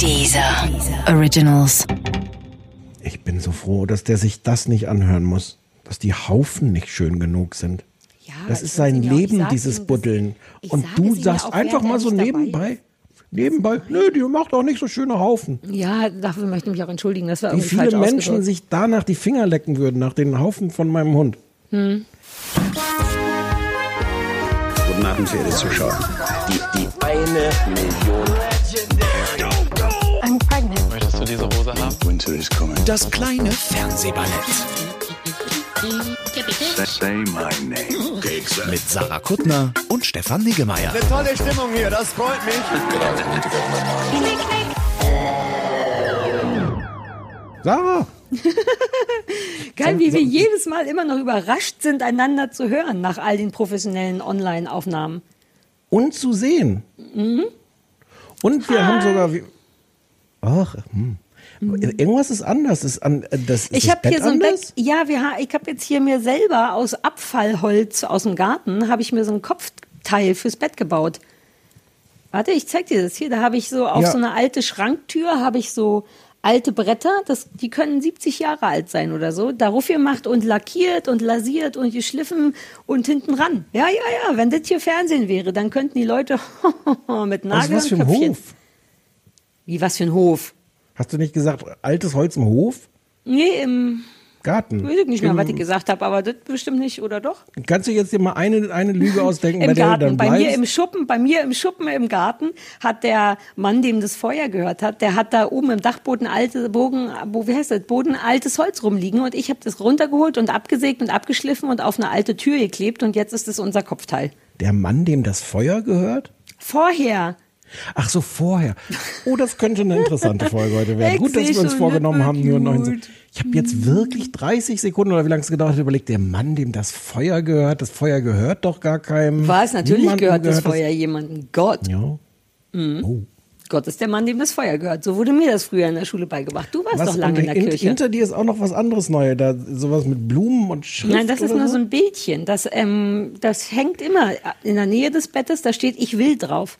Dieser Originals. Ich bin so froh, dass der sich das nicht anhören muss. Dass die Haufen nicht schön genug sind. Ja, das ich ist sein auch- Leben, sag dieses ihm Buddeln. Und du sagst auch, einfach mal so dabei nebenbei. Nebenbei, nö, die macht auch nicht so schöne Haufen. Ja, dafür möchte ich mich auch entschuldigen. Das war Wie viele falsch Menschen sich danach die Finger lecken würden, nach den Haufen von meinem Hund. Guten Abend, verehrte Zuschauer. Die, die eine Million. Das kleine Fernsehballett Say my name. mit Sarah Kuttner und Stefan Niggemeier. Tolle Stimmung hier, das freut mich. Sarah, Geil, wie wir jedes Mal immer noch überrascht sind, einander zu hören nach all den professionellen Online-Aufnahmen. und zu sehen. Mhm. Und wir haben sogar. wie- Ach, hm. Irgendwas ist anders. Ist an, äh, das, ist Ich habe hier so ein Bett. Ja, wir, ich habe jetzt hier mir selber aus Abfallholz aus dem Garten habe ich mir so ein Kopfteil fürs Bett gebaut. Warte, ich zeig dir das hier. Da habe ich so auf Ja. so eine alte Schranktür habe ich so alte Bretter. Das, die können 70 Jahre alt sein oder so. Darauf gemacht und lackiert und lasiert und geschliffen und hinten ran. Ja, ja, ja. Wenn das hier Fernsehen wäre, dann könnten die Leute mit Was, Nageln was für ein. Hof? Wie was für ein Hof? Hast du nicht gesagt, altes Holz im Hof? Nee, im Garten. weiß ich nicht mehr, Im- was ich gesagt habe, aber das bestimmt nicht, oder doch? Kannst du jetzt dir mal eine, eine Lüge ausdenken, bei Im der du Garten, dann bei mir im Schuppen, bei mir im Schuppen im Garten hat der Mann, dem das Feuer gehört hat, der hat da oben im Dachboden alte Bogen, wo, wie heißt das, Boden altes Holz rumliegen und ich habe das runtergeholt und abgesägt und abgeschliffen und auf eine alte Tür geklebt und jetzt ist es unser Kopfteil. Der Mann, dem das Feuer gehört? Vorher. Ach so, vorher. Oh, das könnte eine interessante Folge heute werden. Gut, dass wir uns vorgenommen das haben, nur noch. gut. Ich habe jetzt wirklich 30 Sekunden oder wie lange es gedauert hat, überlegt, der Mann, dem das Feuer gehört, das Feuer gehört doch gar keinem. Was? Natürlich gehört das Feuer jemandem. Gott. Ja. Oh. Gott ist der Mann, dem das Feuer gehört. So wurde mir das früher in der Schule beigebracht. Du warst Was, doch lange in der hin- Kirche. Hinter dir ist auch noch was anderes Neues, da sowas mit Blumen und Schrift Nein, das ist nur so ein Bildchen. Das, ähm, das hängt immer in der Nähe des Bettes, da steht Ich will drauf.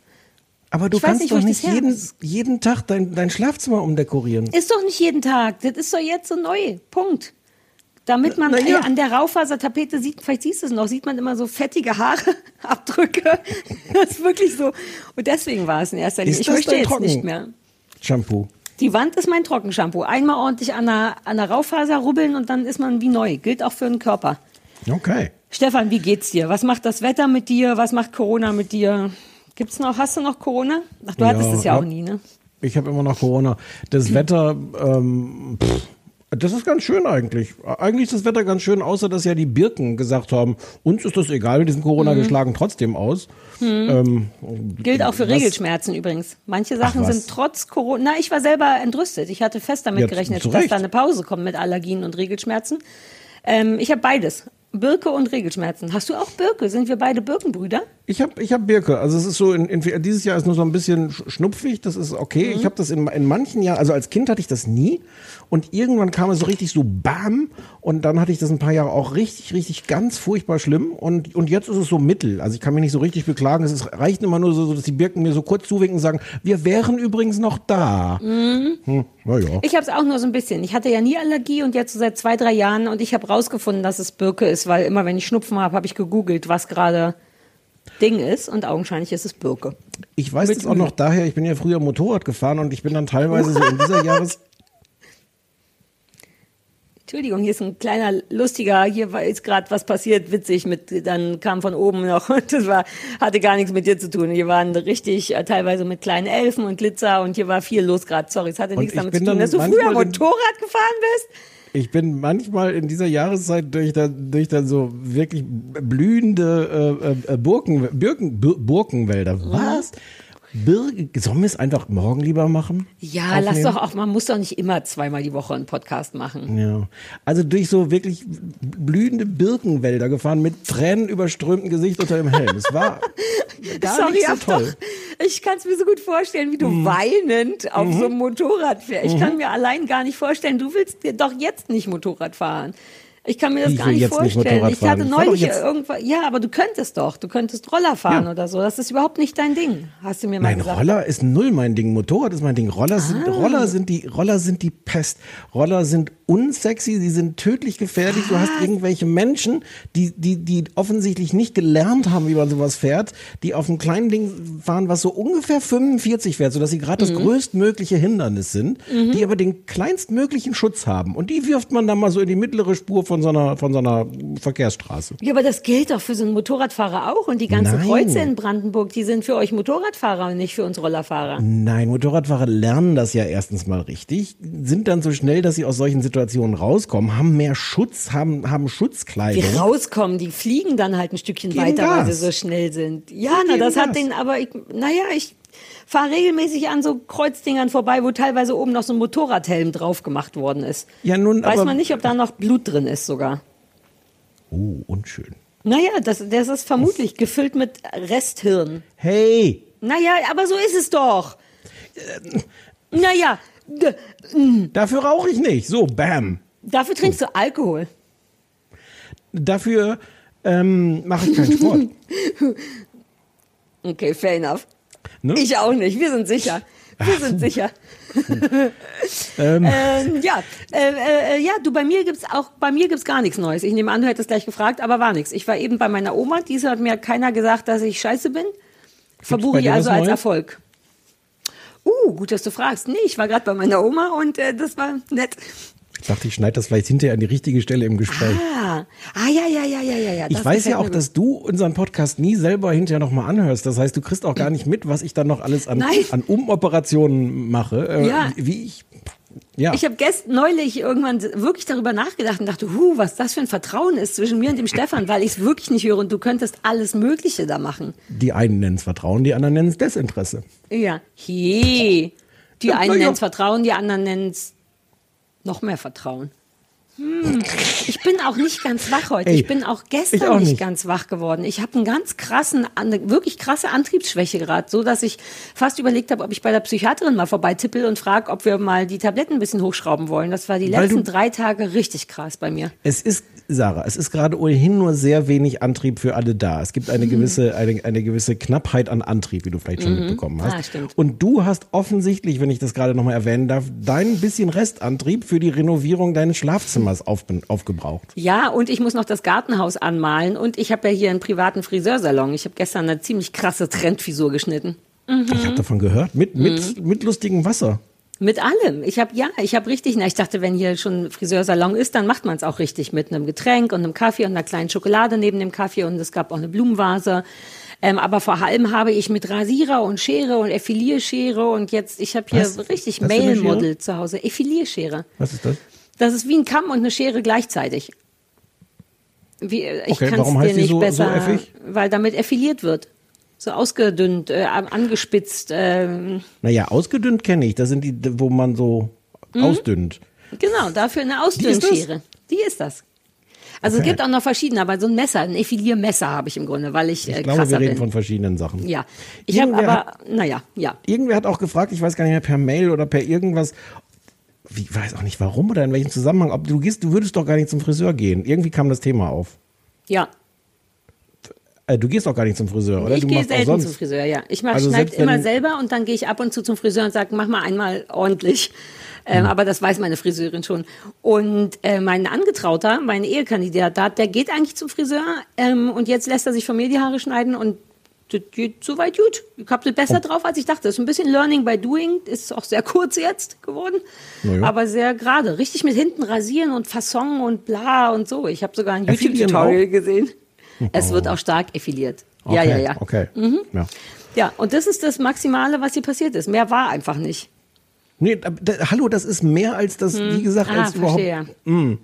Aber du Ich kannst nicht, doch ich nicht jeden, jeden Tag dein, dein Schlafzimmer umdekorieren. Ist doch nicht jeden Tag. Das ist doch jetzt so neu. Punkt. Damit man Na ja. äh, an der Raufasertapete sieht, vielleicht siehst du es noch, sieht man immer so fettige Haare, Abdrücke. Das ist wirklich so. Und deswegen war es in erster Linie. Ist Ich möchte jetzt Trocken- nicht mehr. Shampoo. Die Wand ist mein Trockenshampoo. Einmal ordentlich an der, an der Raufaser rubbeln und dann ist man wie neu. Gilt auch für den Körper. Okay. Stefan, wie geht's dir? Was macht das Wetter mit dir? Was macht Corona mit dir? Gibt's noch, hast du noch Corona? Ach, du hattest Ja, es ja auch nie, ne? Ich habe immer noch Corona. Das Wetter, ähm, pff, das ist ganz schön eigentlich. Eigentlich ist das Wetter ganz schön, außer dass ja die Birken gesagt haben, uns ist das egal, wir sind Corona, Mhm. wir schlagen trotzdem aus. Ähm, Gilt auch für was- Regelschmerzen übrigens. Manche Sachen was? sind trotz Corona. Na, ich war selber entrüstet. Ich hatte fest damit Ja, gerechnet, dass da eine Pause kommt mit Allergien und Regelschmerzen. Ähm, ich habe beides. Birke und Regelschmerzen. Hast du auch Birke? Sind wir beide Birkenbrüder? Ich habe ich hab Birke. Also es ist so, in, in, dieses Jahr ist nur so ein bisschen sch- schnupfig, das ist okay. Mhm. Ich habe das in, in manchen Jahren, also als Kind hatte ich das nie. Und irgendwann kam es so richtig so bam. Und dann hatte ich das ein paar Jahre auch richtig, richtig ganz furchtbar schlimm. Und, und jetzt ist es so mittel. Also ich kann mich nicht so richtig beklagen. Es ist, reicht immer nur so, so, dass die Birken mir so kurz zuwinken und sagen, wir wären übrigens noch da. Mhm. Hm, na ja. Ich habe es auch nur so ein bisschen. Ich hatte ja nie Allergie und jetzt so seit zwei, drei Jahren und ich habe rausgefunden, dass es Birke ist, weil immer wenn ich Schnupfen habe, habe ich gegoogelt, was gerade Ding ist und augenscheinlich ist es Birke. Ich weiß das auch noch daher, ich bin ja früher Motorrad gefahren und ich bin dann teilweise so in dieser Jahres... Entschuldigung, hier ist ein kleiner lustiger, hier war jetzt gerade was passiert, witzig mit, dann kam von oben noch, das war, hatte gar nichts mit dir zu tun. Hier waren richtig, äh, teilweise mit kleinen Elfen und Glitzer und hier war viel los gerade. Sorry, es hatte Und nichts ich damit zu tun, dass du früher Motorrad gefahren bist. Ich bin manchmal in dieser Jahreszeit durch dann, durch dann so wirklich blühende äh, äh, Burken, Birken, Bir- Burkenwälder. Was? Birken, sollen wir es einfach morgen lieber machen? Ja, lass Aufnehmen? doch auch, man muss doch nicht immer zweimal die Woche einen Podcast machen. Ja. Also durch so wirklich blühende Birkenwälder gefahren mit Tränen überströmtem Gesicht unter dem Helm. Es war gar Sorry, nicht so toll. Mhm. doch, ich kann es mir so gut vorstellen, wie du weinend auf so einem Motorrad fährst. Ich kann mir allein gar nicht vorstellen, du willst dir doch jetzt nicht Motorrad fahren. Ich kann mir das Ich gar nicht jetzt nicht vorstellen. Motorrad ich hatte Ich neulich irgendwas. Ja, aber du könntest doch. Du könntest Roller fahren Ja. oder so. Das ist überhaupt nicht dein Ding. Hast du mir mal Nein, gesagt. Roller ist null mein Ding. Motorrad ist mein Ding. Roller sind, Ah. Roller sind die, Roller sind die Pest. Roller sind unsexy, sie sind tödlich gefährlich. Du hast irgendwelche Menschen, die, die, die offensichtlich nicht gelernt haben, wie man sowas fährt, die auf einem kleinen Ding fahren, was so ungefähr 45 fährt, sodass sie gerade Mhm. das größtmögliche Hindernis sind, die aber den kleinstmöglichen Schutz haben. Und die wirft man dann mal so in die mittlere Spur von so einer, von so einer Verkehrsstraße. Ja, aber das gilt doch für so einen Motorradfahrer auch. Und die ganzen Nein. Kreuze in Brandenburg, die sind für euch Motorradfahrer und nicht für uns Rollerfahrer. Nein, Motorradfahrer lernen das ja erstens mal richtig, sind dann so schnell, dass sie aus solchen Situationen rauskommen, haben mehr Schutz, haben, haben Die Schutzkleidung. rauskommen, die fliegen dann halt ein Stückchen Geben weiter, weil Gas. sie so schnell sind. Ja, na, das hat Gas. den, aber ich, naja, ich fahre regelmäßig an so Kreuzdingern vorbei, wo teilweise oben noch so ein Motorradhelm drauf gemacht worden ist. Ja, nun, Weiß aber- man nicht, ob da noch Blut drin ist sogar. Oh, unschön. Naja, das, das ist vermutlich gefüllt mit Resthirn. Hey, Naja, aber so ist es doch. Naja, d- dafür rauche ich nicht. So, bam. dafür trinkst du Alkohol. Dafür ähm, mache ich keinen Sport. Okay, fair enough. Ne? Ich auch nicht. Wir sind sicher. Wir sind sicher. ähm, ja, äh, äh, ja, du, bei mir gibt's auch, bei mir gibt's gar nichts Neues. Ich nehme an, du hättest gleich gefragt, aber war nichts. Ich war eben bei meiner Oma, diese hat mir keiner gesagt, dass ich scheiße bin. Verbuche ich also als Neues? Erfolg. Uh, gut, dass du fragst. Nee, ich war gerade bei meiner Oma und äh, das war nett. Ich dachte, ich schneide das vielleicht hinterher an die richtige Stelle im Gespräch. Ah, ah ja, ja, ja, ja, ja, ja. Ich weiß ja auch, dass du unseren Podcast nie selber hinterher nochmal anhörst. Das heißt, du kriegst auch gar nicht mit, was ich dann noch alles an, Nein. an Umoperationen mache. Äh, Ja. Wie ich. Ja. Ich habe gestern neulich irgendwann wirklich darüber nachgedacht und dachte, huh, was das für ein Vertrauen ist zwischen mir und dem Stefan, weil ich es wirklich nicht höre und du könntest alles Mögliche da machen. die einen nennen es Vertrauen, die anderen nennen es Desinteresse. Ja. He. Die einen nennen es Vertrauen, die anderen nennen es noch mehr Vertrauen. Hm. Ich bin auch nicht ganz wach heute. Ey, ich bin auch gestern auch nicht, nicht. ganz wach geworden. Ich habe einen ganz krassen, eine wirklich krasse Antriebsschwäche gerade, so dass ich fast überlegt habe, ob ich bei der Psychiaterin mal vorbeitippel und frage, ob wir mal die Tabletten ein bisschen hochschrauben wollen. Das war die Weil letzten drei Tage richtig krass bei mir. Es ist, Sarah, es ist gerade ohnehin nur sehr wenig Antrieb für alle da. Es gibt Mhm. eine gewisse, eine, eine gewisse Knappheit an Antrieb, wie du vielleicht schon mitbekommen hast. Ah, stimmt. Und du hast offensichtlich, wenn ich das gerade nochmal erwähnen darf, dein bisschen Restantrieb für die Renovierung deines Schlafzimmers auf, aufgebraucht. Ja, und ich muss noch das Gartenhaus anmalen und ich habe ja hier einen privaten Friseursalon. Ich habe gestern eine ziemlich krasse Trendfrisur geschnitten. Ich habe davon gehört. Mit, mit, Mhm. mit lustigem Wasser. Mit allem. Ich habe ja, ich habe richtig, na, ich dachte, wenn hier schon ein Friseursalon ist, dann macht man es auch richtig mit einem Getränk und einem Kaffee und einer kleinen Schokolade neben dem Kaffee und es gab auch eine Blumenvase. Ähm, aber vor allem habe ich mit Rasierer und Schere und Effilierschere und jetzt, ich habe hier Was? richtig für eine Mail-Model zu Hause. Effilierschere. Was ist das? Das ist wie ein Kamm und eine Schere gleichzeitig. Wie, äh, ich Okay, kann's warum dir nicht so- so besser, effig? weil damit effiliert wird. So ausgedünnt, äh, angespitzt. ähm, Naja, ausgedünnt kenne ich. Das sind die, wo man so Mhm. ausdünnt. Genau, dafür eine Die? Ausdünnschere. Die ist das. Also Okay. es gibt auch noch verschiedene, aber so ein Messer, ein Effiliermesser habe ich im Grunde, weil ich, Ich äh, glaube, krasser wir reden bin. von verschiedenen Sachen. ja, ich habe aber, naja, ja. Irgendwer hat auch gefragt, ich weiß gar nicht mehr, per Mail oder per irgendwas, ich weiß auch nicht warum oder in welchem Zusammenhang, ob du gehst, du würdest doch gar nicht zum Friseur gehen. Irgendwie kam das Thema auf. Ja, Äh, du gehst doch gar nicht zum Friseur, oder? ich gehe auch selten zum Friseur, ja. Ich mach, Also schneid selbst immer selber und dann gehe ich ab und zu zum Friseur und sage, mach mal einmal ordentlich. Hm. Ähm, aber das weiß meine Friseurin schon. Und äh, mein Angetrauter, mein Ehekandidat, der geht eigentlich zum Friseur ähm, und jetzt lässt er sich von mir die Haare schneiden und das geht soweit gut. Ich habe das besser drauf, als ich dachte. Das ist ein bisschen Learning by Doing, ist auch sehr kurz jetzt geworden, Na ja. aber sehr gerade. Richtig mit hinten rasieren und Fasson und bla und so. Ich habe sogar ein YouTube-Tutorial auch? gesehen. Es wird auch stark affiliert. Ja, Okay, ja, ja. Okay. Mhm. Ja. Ja, und das ist das Maximale, was hier passiert ist. Mehr war einfach nicht. Nee, da, da, hallo, das ist mehr als das, wie gesagt, Ah, als überhaupt. verstehe.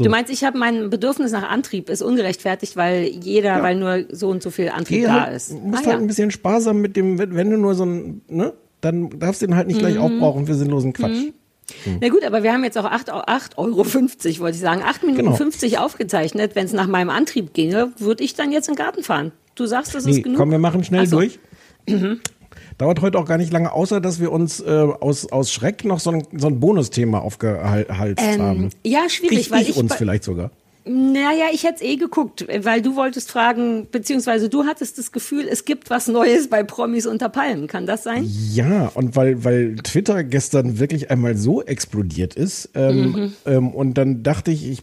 Du meinst, ich habe mein Bedürfnis nach Antrieb ist ungerechtfertigt, weil jeder, weil nur so und so viel Antrieb Geh da halt, ist. musst Ah, halt ja. ein bisschen sparsam mit dem, wenn du nur so ein, ne, dann darfst du den halt nicht Mhm. gleich aufbrauchen für sinnlosen Quatsch. Na gut, aber wir haben jetzt auch 8, 8,50 Euro, wollte ich sagen. 8 Minuten Genau. 50 aufgezeichnet. Wenn es nach meinem Antrieb ginge, würde ich dann jetzt in den Garten fahren. Du sagst, das Nee, ist genug? komm, wir machen schnell so. durch. Dauert heute auch gar nicht lange, außer dass wir uns äh, aus, aus Schreck noch so ein, so ein Bonusthema aufgehalst haben. Ähm, ja, schwierig, ich, weil ich uns vielleicht sogar. Naja, ich hätte es eh geguckt, weil du wolltest fragen, beziehungsweise du hattest das Gefühl, es gibt was Neues bei Promis unter Palmen. Kann das sein? Ja, und weil, weil Twitter gestern wirklich einmal so explodiert ist. Ähm, Mhm. ähm, und dann dachte ich, ich,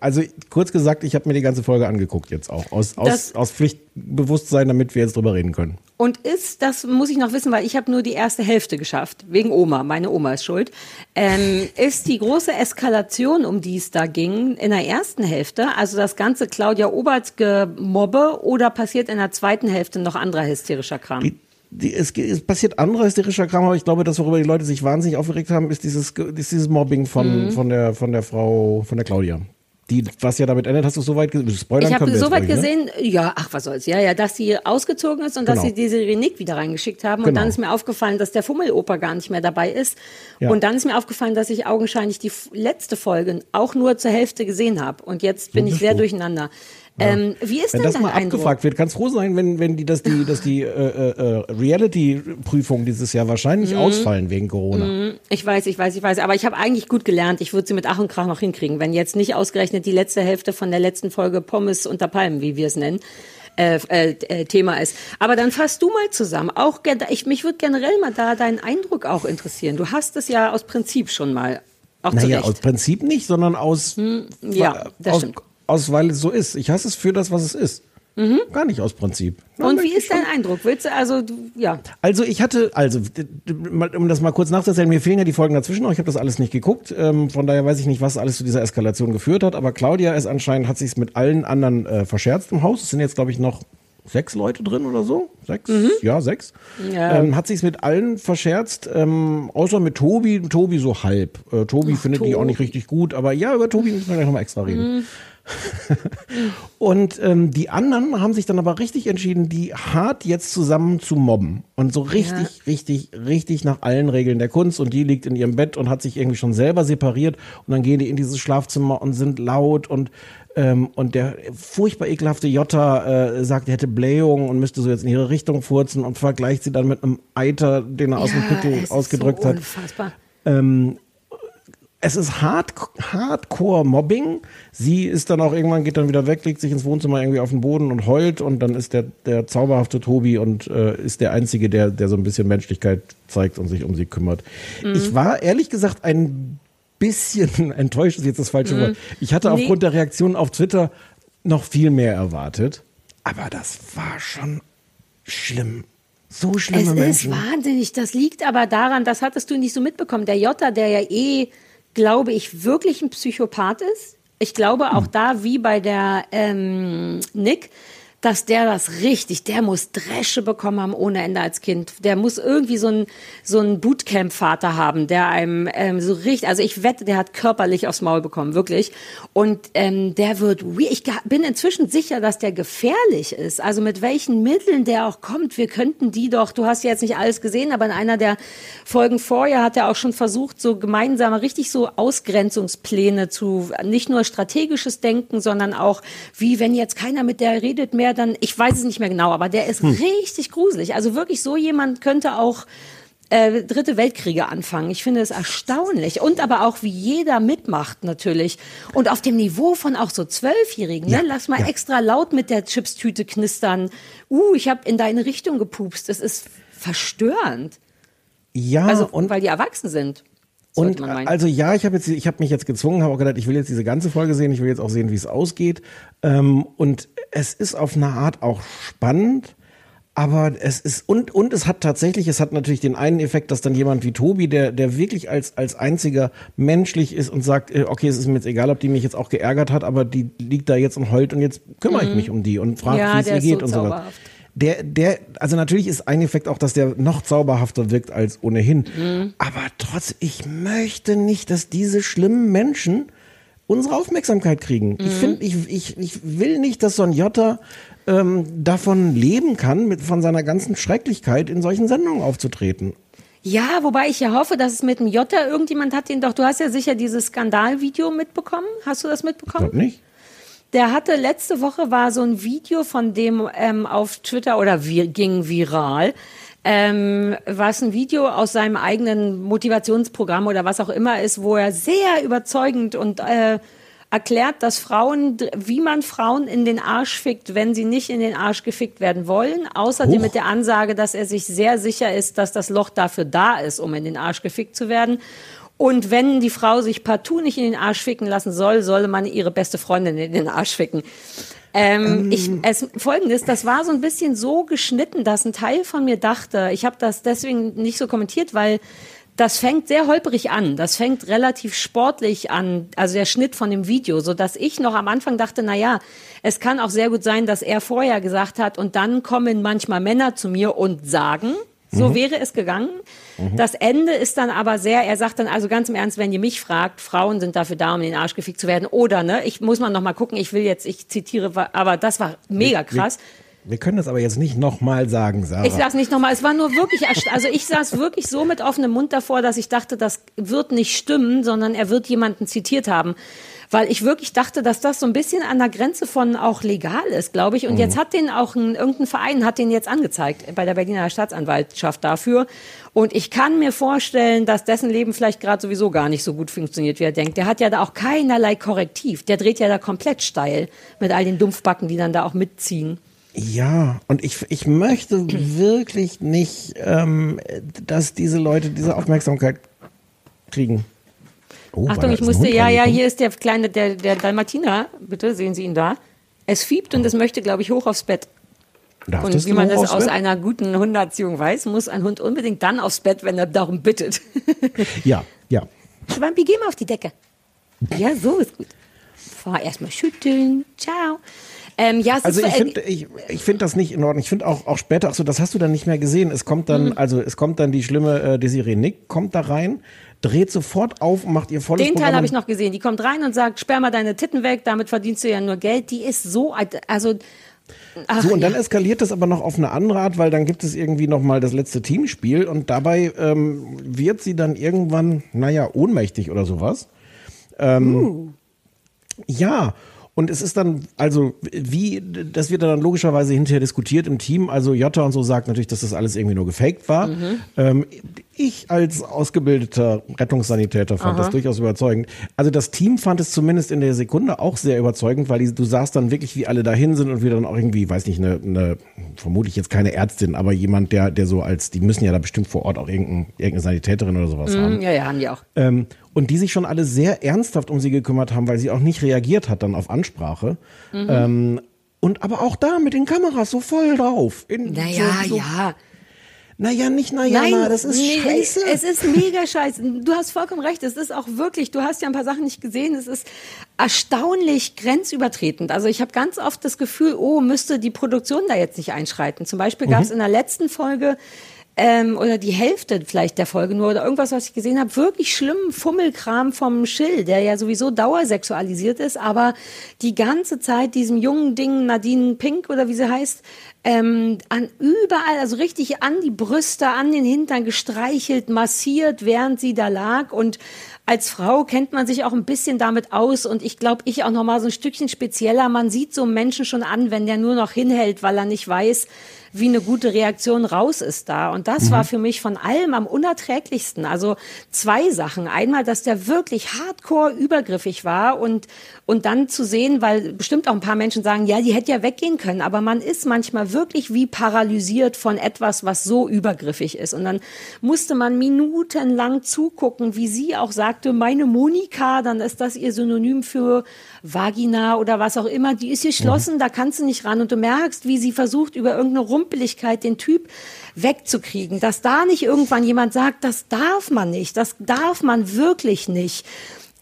also kurz gesagt, ich habe mir die ganze Folge angeguckt jetzt auch. Aus, aus, Das- aus Pflichtbewusstsein, damit wir jetzt drüber reden können. Und ist, das muss ich noch wissen, weil ich habe nur die erste Hälfte geschafft, wegen Oma, meine Oma ist schuld, ähm, ist die große Eskalation, um die es da ging, in der ersten Hälfte, also das ganze Claudia Obert Gemobbe oder passiert in der zweiten Hälfte noch anderer hysterischer Kram? Die, die, es, es passiert anderer hysterischer Kram, aber ich glaube, das, worüber die Leute sich wahnsinnig aufgeregt haben, ist dieses, ist dieses Mobbing von, Mhm. von, der, von der Frau, von der Claudia. Die, was ja damit endet, hast du soweit gesehen? Spoilern Ich habe soweit ne? gesehen, ja, ach, was soll's, ja, ja, dass sie ausgezogen ist und dass Genau. sie diese Renick wieder reingeschickt haben. Und Genau. dann ist mir aufgefallen, dass der Fummeloper gar nicht mehr dabei ist. Ja. Und dann ist mir aufgefallen, dass ich augenscheinlich die letzte Folge auch nur zur Hälfte gesehen habe. Und jetzt bin ich sehr du. durcheinander. Ähm, wie ist Wenn denn das mal Eindruck? abgefragt wird, kannst froh sein, wenn, wenn die, dass die, dass die äh, äh, Reality-Prüfungen dieses Jahr wahrscheinlich Mhm. ausfallen wegen Corona. Ich weiß, ich weiß, ich weiß. Aber ich habe eigentlich gut gelernt. Ich würde sie mit Ach und Krach noch hinkriegen. Wenn jetzt nicht ausgerechnet die letzte Hälfte von der letzten Folge Pommes unter Palmen, wie wir es nennen, äh, äh, äh, Thema ist. Aber dann fasst du mal zusammen. Auch ich, mich würde generell mal da deinen Eindruck auch interessieren. Du hast es ja aus Prinzip schon mal. Auch Naja, Recht. aus Prinzip nicht, sondern aus, ja, das aus, stimmt. Aus, weil es so ist. Ich hasse es für das, was es ist. Gar nicht aus Prinzip. Na, Mhm. Und wie ist dein Eindruck? Willst du also, du, ja. Also ich hatte, also um das mal kurz nachzuzählen, mir fehlen ja die Folgen dazwischen, noch. ich habe das alles nicht geguckt, ähm, von daher weiß ich nicht, was alles zu dieser Eskalation geführt hat, aber Claudia ist anscheinend, hat sich mit allen anderen äh, verscherzt im Haus, es sind jetzt glaube ich noch sechs Leute drin oder so, sechs, ja sechs, Ja. Ähm, hat sich mit allen verscherzt, ähm, außer mit Tobi, Tobi so halb, äh, Tobi findet die auch nicht richtig gut, aber ja, über Tobi müssen wir gleich nochmal extra reden. Und ähm, die anderen haben sich dann aber richtig entschieden, die hart jetzt zusammen zu mobben. Und so richtig, richtig, richtig nach allen Regeln der Kunst. Und die liegt in ihrem Bett und hat sich irgendwie schon selber separiert. Und dann gehen die in dieses Schlafzimmer und sind laut und ähm, und der furchtbar ekelhafte Jota äh, sagt, er hätte Blähung und müsste so jetzt in ihre Richtung furzen und vergleicht sie dann mit einem Eiter, den er aus dem ja, Pickel es ist ausgedrückt so hat Unfassbar. Es ist hard, Hardcore-Mobbing. Sie ist dann auch irgendwann, geht dann wieder weg, legt sich ins Wohnzimmer irgendwie auf den Boden und heult und dann ist der, der zauberhafte Tobi und äh, ist der Einzige, der, der so ein bisschen Menschlichkeit zeigt und sich um sie kümmert. Mhm. Ich war ehrlich gesagt ein bisschen enttäuscht, ist jetzt das falsche Wort. Ich hatte Mhm. Nee. aufgrund der Reaktionen auf Twitter noch viel mehr erwartet, aber das war schon schlimm. So schlimme Es ist Menschen. wahnsinnig. Das liegt aber daran, das hattest du nicht so mitbekommen. Der Jota, der ja eh, glaube ich, wirklich ein Psychopath ist. Ich glaube auch da, wie bei der ähm, Nick, dass der das richtig, der muss Dresche bekommen haben ohne Ende als Kind. Der muss irgendwie so einen so einen Bootcamp-Vater haben, der einem ähm, so richtig, also ich wette, der hat körperlich aufs Maul bekommen, wirklich. Und ähm, der wird, ich bin inzwischen sicher, dass der gefährlich ist. Also mit welchen Mitteln der auch kommt, wir könnten die doch, du hast ja jetzt nicht alles gesehen, aber in einer der Folgen vorher hat er auch schon versucht, so gemeinsame, richtig so Ausgrenzungspläne zu, nicht nur strategisches Denken, sondern auch, wie wenn jetzt keiner mit der redet mehr, dann, ich weiß es nicht mehr genau, aber der ist richtig gruselig. Also wirklich so jemand könnte auch äh, dritte Weltkriege anfangen. Ich finde es erstaunlich. Und aber auch, wie jeder mitmacht natürlich. Und auf dem Niveau von auch so Zwölfjährigen. Ne? Lass mal ja. extra laut mit der Chipstüte knistern. Uh, ich habe in deine Richtung gepupst. Das ist verstörend. ja, Also, und weil die erwachsen sind. Und also ja, ich habe jetzt, ich habe mich jetzt gezwungen, habe auch gedacht, ich will jetzt diese ganze Folge sehen, ich will jetzt auch sehen, wie es ausgeht. Ähm, und es ist auf eine Art auch spannend, aber es ist und und es hat tatsächlich, es hat natürlich den einen Effekt, dass dann jemand wie Tobi, der der wirklich als als einziger menschlich ist und sagt, äh, okay, es ist mir jetzt egal, ob die mich jetzt auch geärgert hat, aber die liegt da jetzt und heult und jetzt kümmere ich mich um die und frage, Mhm. Ja, wie es ihr geht so und so weiter. zauberhaft. Der, der, also natürlich ist ein Effekt auch, dass der noch zauberhafter wirkt als ohnehin. Mhm. Aber trotz, ich möchte nicht, dass diese schlimmen Menschen unsere Aufmerksamkeit kriegen. Ich Mhm. finde, ich, ich, ich will nicht, dass so ein Jota ähm, davon leben kann, mit, von seiner ganzen Schrecklichkeit in solchen Sendungen aufzutreten. Ja, wobei ich ja hoffe, dass es mit dem Jota irgendjemand hat den doch, du hast ja sicher dieses Skandalvideo mitbekommen. Hast du das Ich mitbekommen? glaube nicht. Der hatte letzte Woche war so ein Video von dem ähm, auf Twitter oder vi ging viral. Ähm, was ein Video aus seinem eigenen Motivationsprogramm oder was auch immer ist, wo er sehr überzeugend und äh, erklärt, dass Frauen, wie man Frauen in den Arsch fickt, wenn sie nicht in den Arsch gefickt werden wollen. Außerdem Huch. mit der Ansage, dass er sich sehr sicher ist, dass das Loch dafür da ist, um in den Arsch gefickt zu werden. Und wenn die Frau sich partout nicht in den Arsch ficken lassen soll, solle man ihre beste Freundin in den Arsch ficken. Ähm, ich, es, Folgendes, das war so ein bisschen so geschnitten, dass ein Teil von mir dachte, ich habe das deswegen nicht so kommentiert, weil das fängt sehr holperig an. Das fängt relativ sportlich an, also der Schnitt von dem Video, so dass ich noch am Anfang dachte, na ja, es kann auch sehr gut sein, dass er vorher gesagt hat und dann kommen manchmal Männer zu mir und sagen, so wäre es gegangen. Das Ende ist dann aber sehr, er sagt dann also ganz im Ernst, wenn ihr mich fragt, Frauen sind dafür da, um in den Arsch gefickt zu werden. Oder, ne, ich muss mal noch mal gucken, ich will jetzt, ich zitiere, aber das war mega krass. Wir können das aber jetzt nicht nochmal sagen, Sarah. Ich sag's nicht nochmal, es war nur wirklich, also ich saß wirklich so mit offenem Mund davor, dass ich dachte, das wird nicht stimmen, sondern er wird jemanden zitiert haben. Weil ich wirklich dachte, dass das so ein bisschen an der Grenze von auch legal ist, glaube ich. Und jetzt hat den auch ein, irgendein Verein hat den jetzt angezeigt bei der Berliner Staatsanwaltschaft dafür. Und ich kann mir vorstellen, dass dessen Leben vielleicht gerade sowieso gar nicht so gut funktioniert, wie er denkt. Der hat ja da auch keinerlei Korrektiv. Der dreht ja da komplett steil mit all den Dumpfbacken, die dann da auch mitziehen. Ja, und ich, ich möchte wirklich nicht, ähm, dass diese Leute diese Aufmerksamkeit kriegen. Oh, Achtung, ich musste, ja, ja, hier ist der kleine, der, der Dalmatiner, bitte, sehen Sie ihn da. Es fiebt und es möchte, glaube ich, hoch aufs Bett. Darf Und wie man das aus Bett? einer guten Hunderziehung weiß, muss ein Hund unbedingt dann aufs Bett, wenn er darum bittet. Ja, ja. Schwampi, geh mal auf die Decke. Ja, so ist gut. Fahr erstmal schütteln. Ciao. Ähm, ja, es Also ist ich finde ich, ich find das nicht in Ordnung. Ich finde auch, auch später, ach so, das hast du dann nicht mehr gesehen. Es kommt dann, Mhm. also es kommt dann die schlimme äh, Desiree Nick, kommt da rein, dreht sofort auf und macht ihr volles Den Teil habe ich noch gesehen. Die kommt rein und sagt, sperr mal deine Titten weg, damit verdienst du ja nur Geld. Die ist so, alt- also, ach, So, und dann ja. eskaliert das aber noch auf eine andere Art, weil dann gibt es irgendwie noch mal das letzte Teamspiel und dabei ähm, wird sie dann irgendwann, naja, ohnmächtig oder sowas. Ähm, Uh. Ja, und es ist dann, also, wie, das wird dann logischerweise hinterher diskutiert im Team. Also, Jota und so sagt natürlich, dass das alles irgendwie nur gefaked war. Mhm. Ähm, ich als ausgebildeter Rettungssanitäter fand das durchaus überzeugend. Also, das Team fand es zumindest in der Sekunde auch sehr überzeugend, weil die, du sahst dann wirklich, wie alle dahin sind und wir dann auch irgendwie, weiß nicht, eine, eine vermutlich jetzt keine Ärztin, aber jemand, der, der so als, die müssen ja da bestimmt vor Ort auch irgendein, irgendeine Sanitäterin oder sowas haben. ja, ja, haben die auch. Ähm, und die sich schon alle sehr ernsthaft um sie gekümmert haben, weil sie auch nicht reagiert hat dann auf Ansprache. Mhm. Ähm, und aber auch da mit den Kameras so voll drauf. In, Naja, so, so, ja. Naja, nicht naja, Nein, na, das ist nee, scheiße. Es ist mega scheiße. Du hast vollkommen recht. Es ist auch wirklich, du hast ja ein paar Sachen nicht gesehen. Es ist erstaunlich grenzübertretend. Also ich habe ganz oft das Gefühl, oh, müsste die Produktion da jetzt nicht einschreiten. Zum Beispiel gab es Mhm. in der letzten Folge ähm, oder die Hälfte vielleicht der Folge nur oder irgendwas, was ich gesehen habe, wirklich schlimmen Fummelkram vom Schill, der ja sowieso dauersexualisiert ist, aber die ganze Zeit diesem jungen Ding, Nadine Pink oder wie sie heißt, ähm, an überall, also richtig an die Brüste, an den Hintern gestreichelt, massiert, während sie da lag und als Frau kennt man sich auch ein bisschen damit aus und ich glaube, ich auch noch mal so ein Stückchen spezieller. Man sieht so einen Menschen schon an, wenn der nur noch hinhält, weil er nicht weiß, wie eine gute Reaktion raus ist da. Und das war für mich von allem am unerträglichsten. Also zwei Sachen. Einmal, dass der wirklich hardcore übergriffig war und, und dann zu sehen, weil bestimmt auch ein paar Menschen sagen, ja, die hätte ja weggehen können. Aber man ist manchmal wirklich wie paralysiert von etwas, was so übergriffig ist. Und dann musste man minutenlang zugucken, wie sie auch sagte, meine Monika, dann ist das ihr Synonym für Vagina oder was auch immer, die ist geschlossen, da kannst du nicht ran. Und du merkst, wie sie versucht, über irgendeine Rumpeligkeit den Typ wegzukriegen. Dass da nicht irgendwann jemand sagt, das darf man nicht, das darf man wirklich nicht.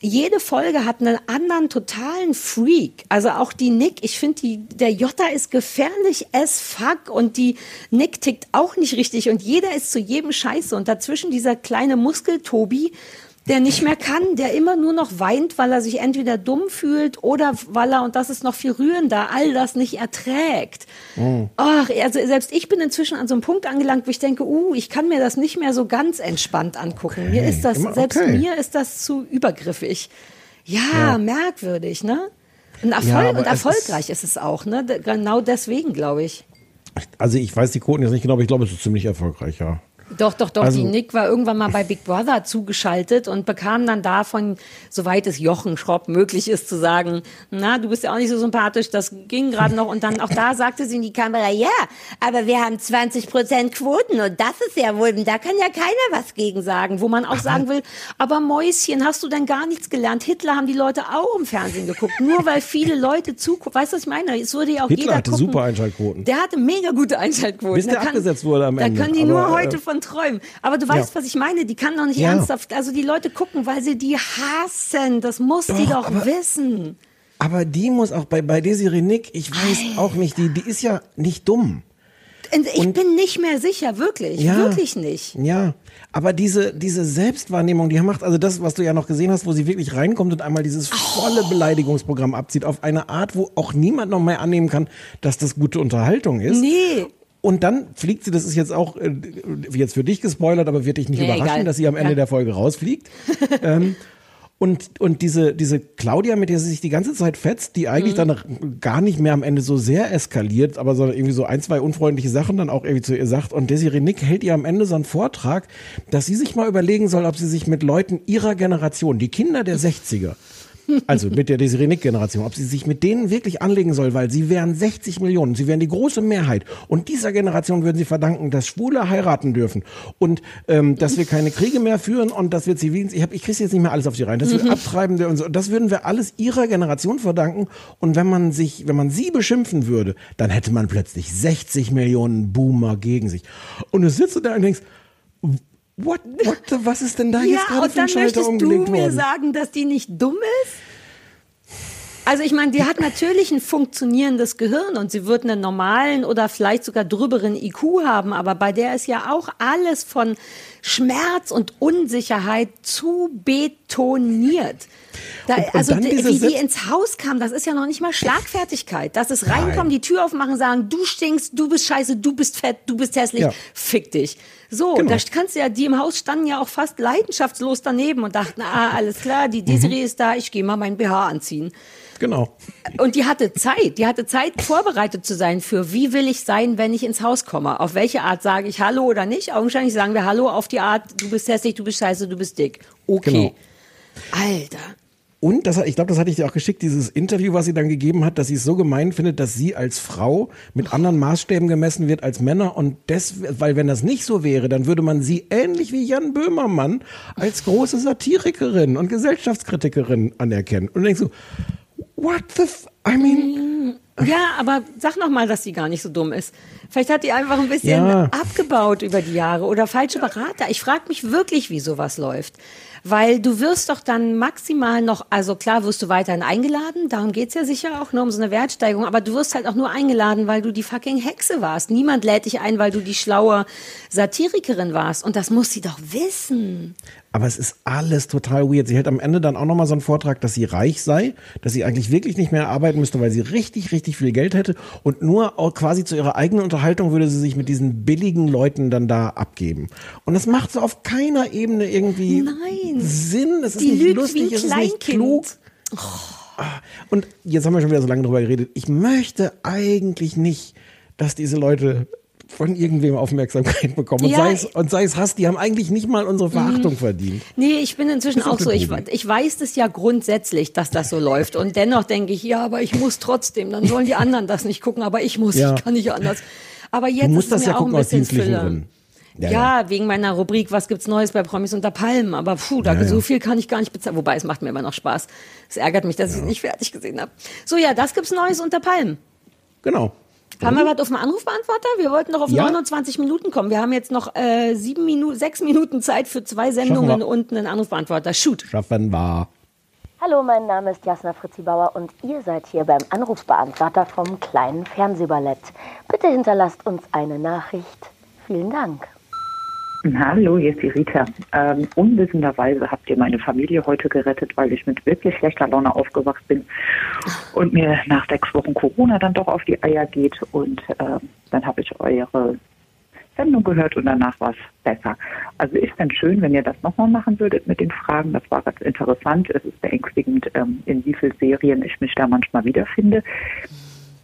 Jede Folge hat einen anderen totalen Freak. Also auch die Nick, ich finde, der Jota ist gefährlich as fuck und die Nick tickt auch nicht richtig und jeder ist zu jedem Scheiße und dazwischen dieser kleine Muskeltobi, der nicht mehr kann, der immer nur noch weint, weil er sich entweder dumm fühlt oder weil er, und das ist noch viel rührender, all das nicht erträgt. Ach, also selbst ich bin inzwischen an so einem Punkt angelangt, wo ich denke, uh, ich kann mir das nicht mehr so ganz entspannt angucken. Mir ist das, immer- selbst okay. mir ist das zu übergriffig. Ja, merkwürdig, ne? Und, Erfolg, Ja, und es erfolgreich ist, es auch, ne? Genau deswegen, glaube ich. Also ich weiß die Quoten jetzt nicht genau, aber ich glaube, es ist ziemlich erfolgreich, ja. Doch, doch, doch. Also- die Nick war irgendwann mal bei Big Brother zugeschaltet und bekam dann davon, soweit es Jochen Schropp möglich ist, zu sagen, na, du bist ja auch nicht so sympathisch, das ging gerade noch. Und dann auch da sagte sie in die Kamera, ja, aber wir haben 20 Prozent Quoten und das ist ja wohl, da kann ja keiner was gegen sagen. Wo man auch sagen will, aber Mäuschen, hast du denn gar nichts gelernt? Hitler haben die Leute auch im Fernsehen geguckt. Nur weil viele Leute zugucken. Weißt du, was ich meine? Es würde ja auch Hitler jeder hatte gucken. super Einschaltquoten. Der hatte mega gute Einschaltquoten. Bis der kann- abgesetzt wurde am Ende. Da können die Aber, nur äh, heute von träumen. Aber du weißt, Ja. was ich meine. Die kann doch nicht Ja. ernsthaft. Also die Leute gucken, weil sie die hassen. Das muss die Doch, doch aber- wissen. Aber die muss auch bei, bei Desiree Nick, ich weiß auch nicht, die, die ist ja nicht dumm. Und ich bin nicht mehr sicher, wirklich. Ja. Wirklich nicht. Ja, aber diese, diese Selbstwahrnehmung, die macht, also das, was du ja noch gesehen hast, wo sie wirklich reinkommt und einmal dieses volle Beleidigungsprogramm abzieht, auf eine Art, wo auch niemand noch mehr annehmen kann, dass das gute Unterhaltung ist. Nee. Und dann fliegt sie, das ist jetzt auch äh, jetzt für dich gespoilert, aber wird dich nicht Nee, überraschen, egal. dass sie am Ende Ja. der Folge rausfliegt. ähm, und, und diese, diese Claudia, mit der sie sich die ganze Zeit fetzt, die Mhm. eigentlich dann gar nicht mehr am Ende so sehr eskaliert, aber sondern irgendwie so ein, zwei unfreundliche Sachen dann auch irgendwie zu ihr sagt. Und Desiree Nick hält ihr am Ende so einen Vortrag, dass sie sich mal überlegen soll, ob sie sich mit Leuten ihrer Generation, die Kinder der 60er, also mit der Desiree Nick-Generation, ob sie sich mit denen wirklich anlegen soll, weil sie wären 60 Millionen, sie wären die große Mehrheit. Und dieser Generation würden sie verdanken, dass Schwule heiraten dürfen und ähm, dass wir keine Kriege mehr führen und dass wir zivil, ich, hab, ich kriege jetzt nicht mehr alles auf die Reihe, dass wir Abtreibende und so, das würden wir alles ihrer Generation verdanken. Und wenn man sich, wenn man sie beschimpfen würde, dann hätte man plötzlich 60 Millionen Boomer gegen sich. Und du sitzt da und denkst, What, what the, was ist denn da jetzt Ja, gerade und für ein dann Schalter möchtest du umgelegt mir worden? sagen, dass die nicht dumm ist? Also ich meine, die hat natürlich ein funktionierendes Gehirn und sie wird einen normalen oder vielleicht sogar drüberen IQ haben, aber bei der ist ja auch alles von Schmerz und Unsicherheit zu betoniert. Da, Und- und also die- wie die Sitz- ins Haus kam, das ist ja noch nicht mal Schlagfertigkeit. Das ist reinkommen, die Tür aufmachen, sagen, du stinkst, du bist scheiße, du bist fett, du bist hässlich, Ja. fick dich. So, Genau. da kannst du ja, die im Haus standen ja auch fast leidenschaftslos daneben und dachten, ah, alles klar, die Desiree ist da, ich gehe mal mein BH anziehen. Genau. Und die hatte Zeit, die hatte Zeit, vorbereitet zu sein für, wie will ich sein, wenn ich ins Haus komme? Auf welche Art sage ich Hallo oder nicht? Augenscheinlich sagen wir Hallo auf die Art, du bist hässlich, du bist scheiße, du bist dick. Okay. Genau. Alter. Und das, ich glaube, das hatte ich dir auch geschickt, dieses Interview, was sie dann gegeben hat, dass sie es so gemein findet, dass sie als Frau mit anderen Maßstäben gemessen wird als Männer. Und das, weil wenn das nicht so wäre, dann würde man sie ähnlich wie Jan Böhmermann als große Satirikerin und Gesellschaftskritikerin anerkennen. Und du denkst so, what the, f I mean, Ja, aber sag noch mal, dass sie gar nicht so dumm ist. Vielleicht hat die einfach ein bisschen Ja. abgebaut über die Jahre oder falsche Berater. Ich frage mich wirklich, wie sowas läuft. Weil du wirst doch dann maximal noch, also klar wirst du weiterhin eingeladen, darum geht's ja sicher auch nur um so eine Wertsteigerung, aber du wirst halt auch nur eingeladen, weil du die fucking Hexe warst. Niemand lädt dich ein, weil du die schlaue Satirikerin warst. Und das muss sie doch wissen. Aber es ist alles total weird. Sie hält am Ende dann auch nochmal so einen Vortrag, dass sie reich sei, dass sie eigentlich wirklich nicht mehr arbeiten müsste, weil sie richtig, richtig viel Geld hätte und nur quasi zu ihrer eigenen Unterhaltung würde sie sich mit diesen billigen Leuten dann da abgeben. Und das macht so auf keiner Ebene irgendwie Nein. Sinn. Es ist Die nicht lustig, es ist nicht klug. Ah, Und jetzt haben wir schon wieder so lange drüber geredet. Ich möchte eigentlich nicht, dass diese Leute von irgendwem Aufmerksamkeit bekommen. Und, Ja. sei es, und sei es Hass, die haben eigentlich nicht mal unsere Verachtung verdient. Nee, ich bin inzwischen auch so. Ich, ich weiß das ja grundsätzlich, dass das so läuft. Und dennoch denke ich, ja, aber ich muss trotzdem. Dann sollen die anderen das nicht gucken, aber ich muss. Ja. Ich kann nicht anders. Aber jetzt Du musst ist das mir ja auch gucken ein bisschen Fülle. Gründen. Ja, wegen meiner Rubrik, was gibt's Neues bei Promis unter Palmen? Aber puh, da Ja, so ja. viel kann ich gar nicht bezahlen. Wobei, es macht mir immer noch Spaß. Es ärgert mich, dass ich es nicht fertig gesehen habe. So, ja, das gibt's Neues unter Palmen. Genau. Haben wir was auf dem Anrufbeantworter? Wir wollten doch auf Ja. 29 Minuten kommen. Wir haben jetzt noch äh, sieben Minuten, sechs Minuten Zeit für zwei Sendungen und einen Anrufbeantworter. Shoot. Schaffen wir. Hallo, mein Name ist Jasna Fritzi Bauer und ihr seid hier beim Anrufbeantworter vom kleinen Fernsehballett. Bitte hinterlasst uns eine Nachricht. Vielen Dank. Hallo, hier ist die Rita. Ähm, unwissenderweise habt ihr meine Familie heute gerettet, weil ich mit wirklich schlechter Laune aufgewacht bin und mir nach sechs Wochen Corona dann doch auf die Eier geht. Und ähm, dann habe ich eure Sendung gehört und danach war es besser. Also ist dann schön, wenn ihr das nochmal machen würdet mit den Fragen. Das war ganz interessant. Es ist beängstigend, ähm, in wie vielen Serien ich mich da manchmal wiederfinde.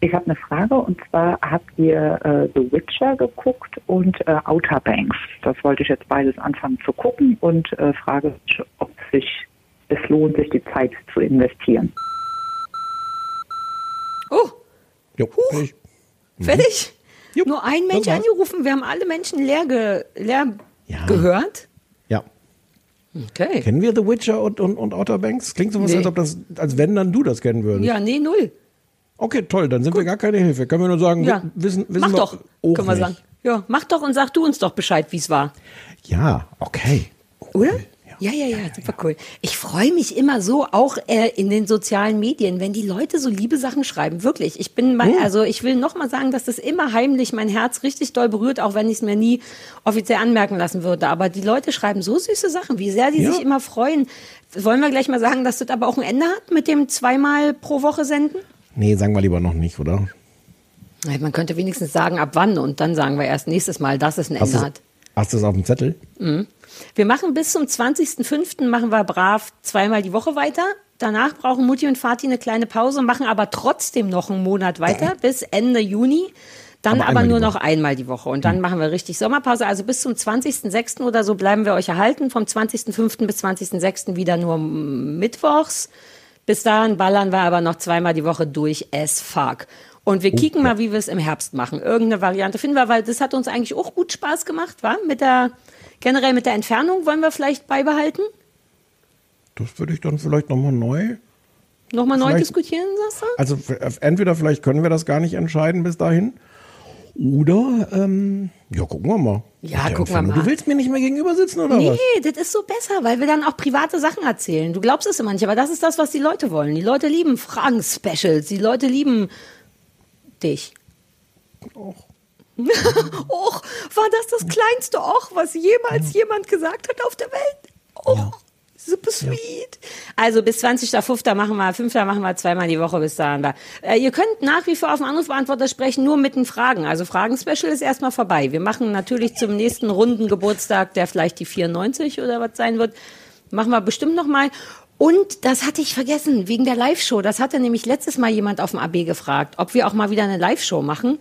Ich habe eine Frage und zwar habt ihr äh, The Witcher geguckt und äh, Outer Banks. Das wollte ich jetzt beides anfangen zu gucken und äh, frage, ob sich es lohnt, sich die Zeit zu investieren. Oh, Jo, ich, fertig? Jupp, Nur ein Mensch angerufen. Wir haben alle Menschen leer, ge leer Ja. gehört. ja. Okay. Kennen wir The Witcher und, und, und Outer Banks? Klingt so was, Nee. als ob das, als wenn dann du das kennen würdest. Ja, nee, null. Okay, toll, dann sind wir gar keine Hilfe. Können wir nur sagen, Ja. wi- wissen, wissen mach wir doch, auch können wir nicht. sagen. Ja, mach doch und sag du uns doch Bescheid, wie es war. Ja, okay. Oder? Ja, ja, ja, super cool. Ich freue mich immer so, auch äh, in den sozialen Medien, wenn die Leute so liebe Sachen schreiben. Wirklich. Ich bin mein, also ich will noch mal sagen, dass das immer heimlich mein Herz richtig doll berührt, auch wenn ich es mir nie offiziell anmerken lassen würde. Aber die Leute schreiben so süße Sachen, wie sehr die Ja. sich immer freuen. Wollen wir gleich mal sagen, dass das aber auch ein Ende hat mit dem zweimal pro Woche senden? Nee, sagen wir lieber noch nicht, oder? Man könnte wenigstens sagen, ab wann und dann sagen wir erst nächstes Mal, dass es ein Hast Ende hat. hast du es auf dem Zettel? Wir machen bis zum 20.05. machen wir brav zweimal die Woche weiter. Danach brauchen Mutti und Vati eine kleine Pause, machen aber trotzdem noch einen Monat weiter bis Ende Juni. Dann Aber aber, nur noch einmal die Woche. Und dann machen wir richtig Sommerpause. Also bis zum 20.06. oder so bleiben wir euch erhalten. Vom 20.05. bis 20.06. wieder nur mittwochs. Bis dahin ballern wir aber noch zweimal die Woche durch as fuck. Und wir kicken mal, wie wir es im Herbst machen. Irgendeine Variante finden wir, weil das hat uns eigentlich auch gut Spaß gemacht, war? Mit der, generell mit der Entfernung wollen wir vielleicht beibehalten? Das würde ich dann vielleicht nochmal neu. Nochmal neu diskutieren, sagst du? Also entweder vielleicht können wir das gar nicht entscheiden bis dahin. Oder, ähm, ja, gucken wir mal. Ja, gucken wir mal. Du willst mir nicht mehr gegenüber sitzen, oder was? Nee, das ist so besser, weil wir dann auch private Sachen erzählen. Du glaubst es immer nicht, aber das ist das, was die Leute wollen. Die Leute lieben Fragen-Specials. Die Leute lieben dich. Och, war das das kleinste Och, was jemals jemand gesagt hat auf der Welt? Och, super sweet. Also bis 20.05. machen wir, 5. machen wir zweimal die Woche bis dahin da. Äh, ihr könnt nach wie vor auf den Anrufbeantworter sprechen, nur mit den Fragen. Also Fragen-Special ist erstmal vorbei. Wir machen natürlich zum nächsten runden Geburtstag, der vielleicht die 94 oder was sein wird, machen wir bestimmt noch mal. Und das hatte ich vergessen, wegen der Live-Show. Das hatte nämlich letztes Mal jemand auf dem AB gefragt, ob wir auch mal wieder eine Live-Show machen.